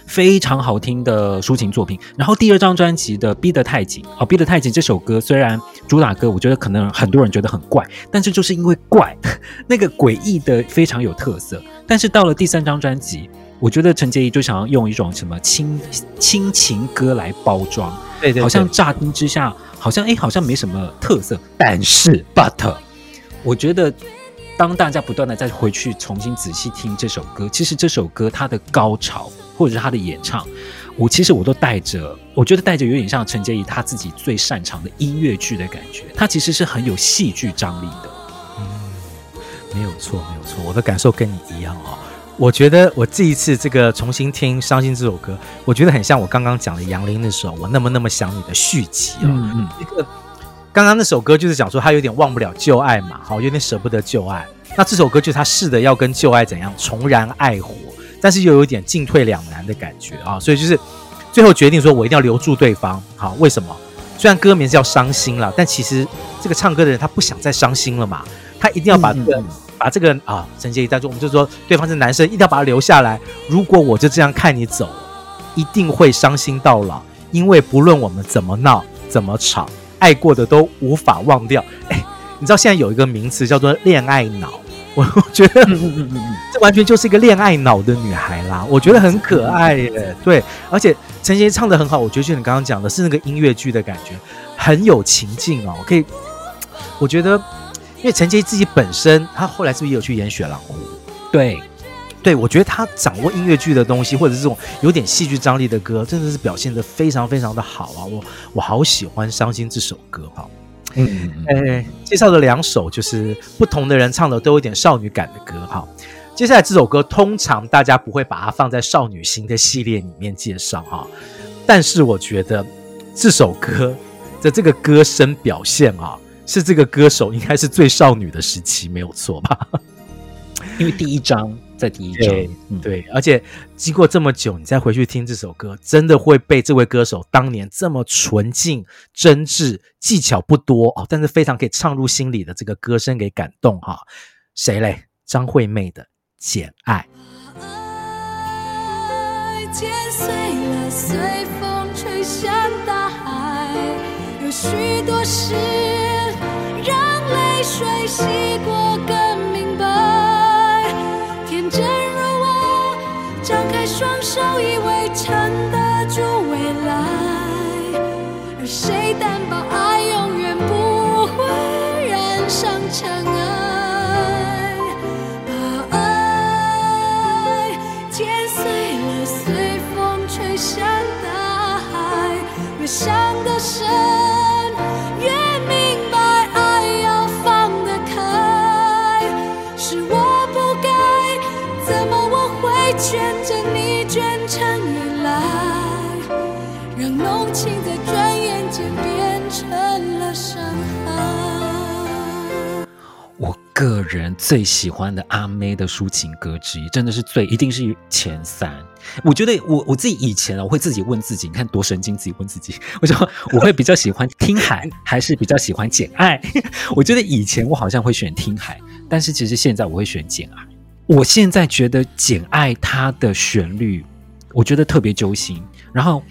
非常好听的抒情作品。然后第二张专辑的逼得太紧哦，逼得太紧这首歌虽然主打歌，我觉得可能很多人觉得很怪，但是就是因为怪，那个诡异的非常有特色。但是到了第三张专辑，我觉得陈洁仪就想要用一种什么亲亲情歌来包装，对，对对，好像乍听之下好像哎好像没什么特色，但是 but 我觉得。当大家不断的再回去重新仔细听这首歌，其实这首歌它的高潮或者是它的演唱，我其实我都带着，我觉得带着有点像陈洁仪她自己最擅长的音乐剧的感觉，它其实是很有戏剧张力的。嗯，没有错，没有错，我的感受跟你一样哦。我觉得我这一次这个重新听《伤心》这首歌，我觉得很像我刚刚讲的杨林那首《我那么那么想你》的续集哦。嗯嗯，这个。刚刚那首歌就是讲说他有点忘不了旧爱嘛，好，有点舍不得旧爱。那这首歌就是他试着要跟旧爱怎样重燃爱火，但是又有点进退两难的感觉啊，所以就是最后决定说我一定要留住对方。好，为什么？虽然歌名是叫伤心了，但其实这个唱歌的人他不想再伤心了嘛，他一定要把这个嗯嗯把这个啊陈洁仪带住，我们就说对方是男生，一定要把他留下来。如果我就这样看你走，一定会伤心到老，因为不论我们怎么闹怎么吵。爱过的都无法忘掉，哎，你知道现在有一个名词叫做恋爱脑，我我觉得这完全就是一个恋爱脑的女孩啦，我觉得很可爱耶，对，而且陈洁仪唱的很好，我觉得就你刚刚讲的是那个音乐剧的感觉，很有情境哦，可以，我觉得，因为陈洁仪自己本身，他后来是不是也有去演《雪狼湖》？对。对，我觉得他掌握音乐剧的东西，或者是这种有点戏剧张力的歌，真的是表现的非常非常的好啊！我我好喜欢《伤心》这首歌哈。嗯嗯嗯。介绍的两首就是不同的人唱的都有点少女感的歌哈。接下来这首歌通常大家不会把它放在少女心的系列里面介绍哈，但是我觉得这首歌的这个歌声表现啊，是这个歌手应该是最少女的时期，没有错吧？因为第一张。在第一周，对，对，而且经过这么久，你再回去听这首歌，真的会被这位歌手当年这么纯净、真挚、技巧不多哦，但是非常可以唱入心里的这个歌声给感动哈。谁嘞？张惠妹的《简爱》。爱剪碎了，随风吹向大海，有许多事让泪水洗过最喜欢的阿妹的抒情歌之一，真的是最一定是前三。我觉得我我自己以前啊，我会自己问自己，你看多神经，自己问自己，我说我会比较喜欢听海，还是比较喜欢简爱？我觉得以前我好像会选听海，但是其实现在我会选简爱。我现在觉得简爱它的旋律，我觉得特别揪心，然后。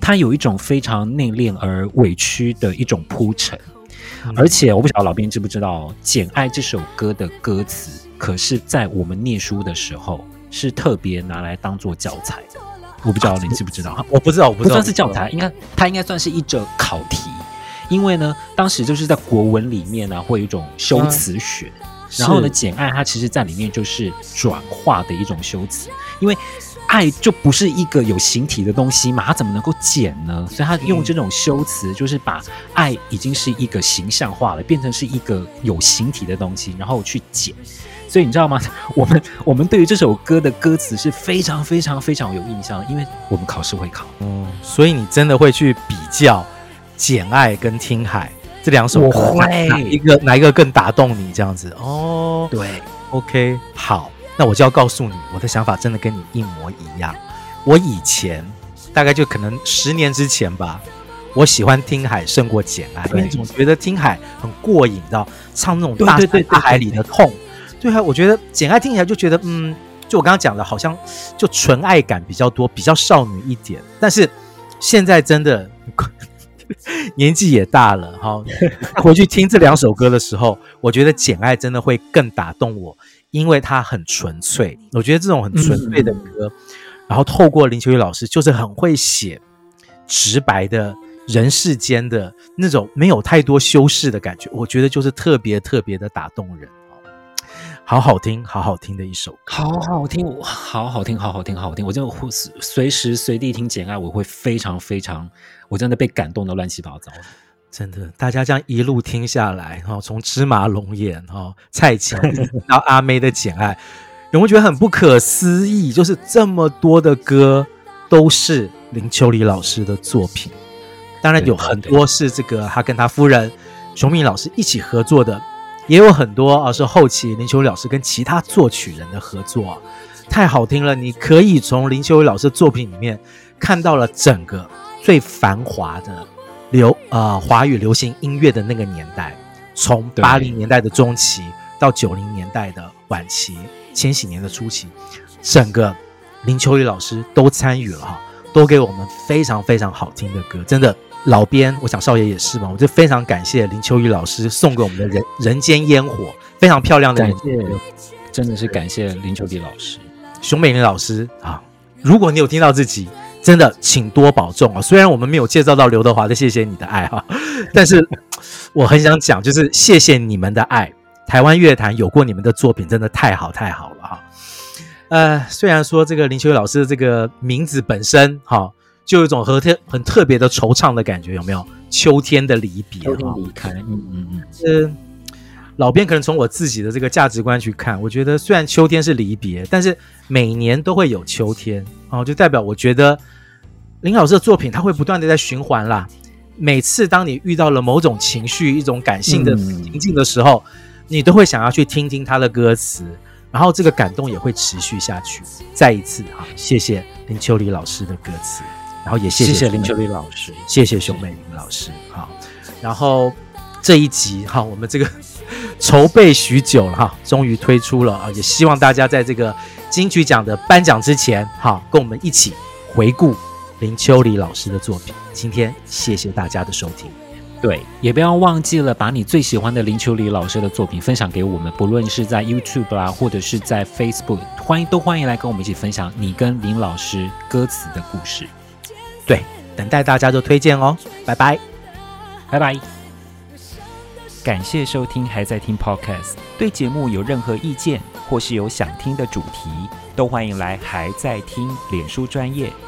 它有一种非常内敛而委屈的一种铺陈，而且我不晓得老兵知不知道，《简爱》这首歌的歌词，可是在我们念书的时候是特别拿来当做教材的。我不知道你知不知道？我不知道，我不知道，不算是教材，应该它应该算是一则考题，因为呢，当时就是在国文里面呢，会有一种修辞学，然后呢，《简爱》它其实在里面就是转化的一种修辞，因为。爱就不是一个有形体的东西嘛，它怎么能够减呢？所以他用这种修辞，就是把爱已经是一个形象化了，变成是一个有形体的东西，然后去减。所以你知道吗？我们我们对于这首歌的歌词是非常非常非常有印象，因为我们考试会考。嗯，所以你真的会去比较《简爱》跟《听海》这两首歌，我会哪一个哪一个更打动你？这样子哦，对，OK，好，那我就要告诉你，我的想法真的跟你一模一样。我以前大概就可能十年之前吧，我喜欢听海胜过简爱，因为总觉得听海很过瘾，知道唱那种大山大海里的痛。对啊，我觉得简爱听起来就觉得，嗯，就我刚刚讲的，好像就纯爱感比较多，比较少女一点。但是现在真的 年纪也大了，哈，回去听这两首歌的时候，我觉得简爱真的会更打动我，因为它很纯粹。我觉得这种很纯粹的歌。嗯然后透过林秋离老师，就是很会写直白的人世间的那种没有太多修饰的感觉，我觉得就是特别特别的打动人哦，好好听，好好听的一首歌，好好听，好好听，好好听，好好听，我就随时随地听简爱，我会非常非常，我真的被感动的乱七八糟的，真的，大家这样一路听下来，哈，从芝麻龙眼哈蔡琴 到阿妹的简爱。有没有觉得很不可思议？就是这么多的歌都是林秋离老师的作品，当然有很多是这个他跟他夫人熊敏老师一起合作的，也有很多啊是后期林秋离老师跟其他作曲人的合作，太好听了！你可以从林秋离老师的作品里面看到了整个最繁华的流呃华语流行音乐的那个年代，从八零年代的中期到九零年代的晚期。千禧年的初期，整个林秋离老师都参与了哈，都给我们非常非常好听的歌，真的。老编，我想少爷也是嘛，我就非常感谢林秋离老师送给我们的人人间烟火，非常漂亮的感谢。真的是感谢林秋离老师，熊美玲老师啊！如果你有听到自己，真的请多保重啊！虽然我们没有介绍到刘德华的《谢谢你的爱》哈，但是我很想讲，就是谢谢你们的爱。台湾乐坛有过你们的作品，真的太好太好了哈。呃，虽然说这个林秋月老师的这个名字本身哈，就有一种和特很特别的惆怅的感觉，有没有？秋天的离别，秋天离开，嗯嗯嗯。呃，老编可能从我自己的这个价值观去看，我觉得虽然秋天是离别，但是每年都会有秋天哦，就代表我觉得林老师的作品他会不断的在循环啦。每次当你遇到了某种情绪、一种感性的情境的时候，嗯你都会想要去听听他的歌词，然后这个感动也会持续下去。再一次哈，谢谢林秋离老师的歌词，然后也谢谢，谢谢林秋离老师，谢谢熊美玲老师。好，然后这一集哈，我们这个筹备许久了哈，终于推出了啊，也希望大家在这个金曲奖的颁奖之前哈，跟我们一起回顾林秋离老师的作品。今天谢谢大家的收听。对，也不要忘记了把你最喜欢的林秋离老师的作品分享给我们，不论是在 YouTube 啦，或者是在 Facebook，欢迎都欢迎来跟我们一起分享你跟林老师歌词的故事。对，等待大家的推荐哦，拜拜，拜拜。感谢收听，还在听 Podcast，对节目有任何意见，或是有想听的主题，都欢迎来还在听脸书专页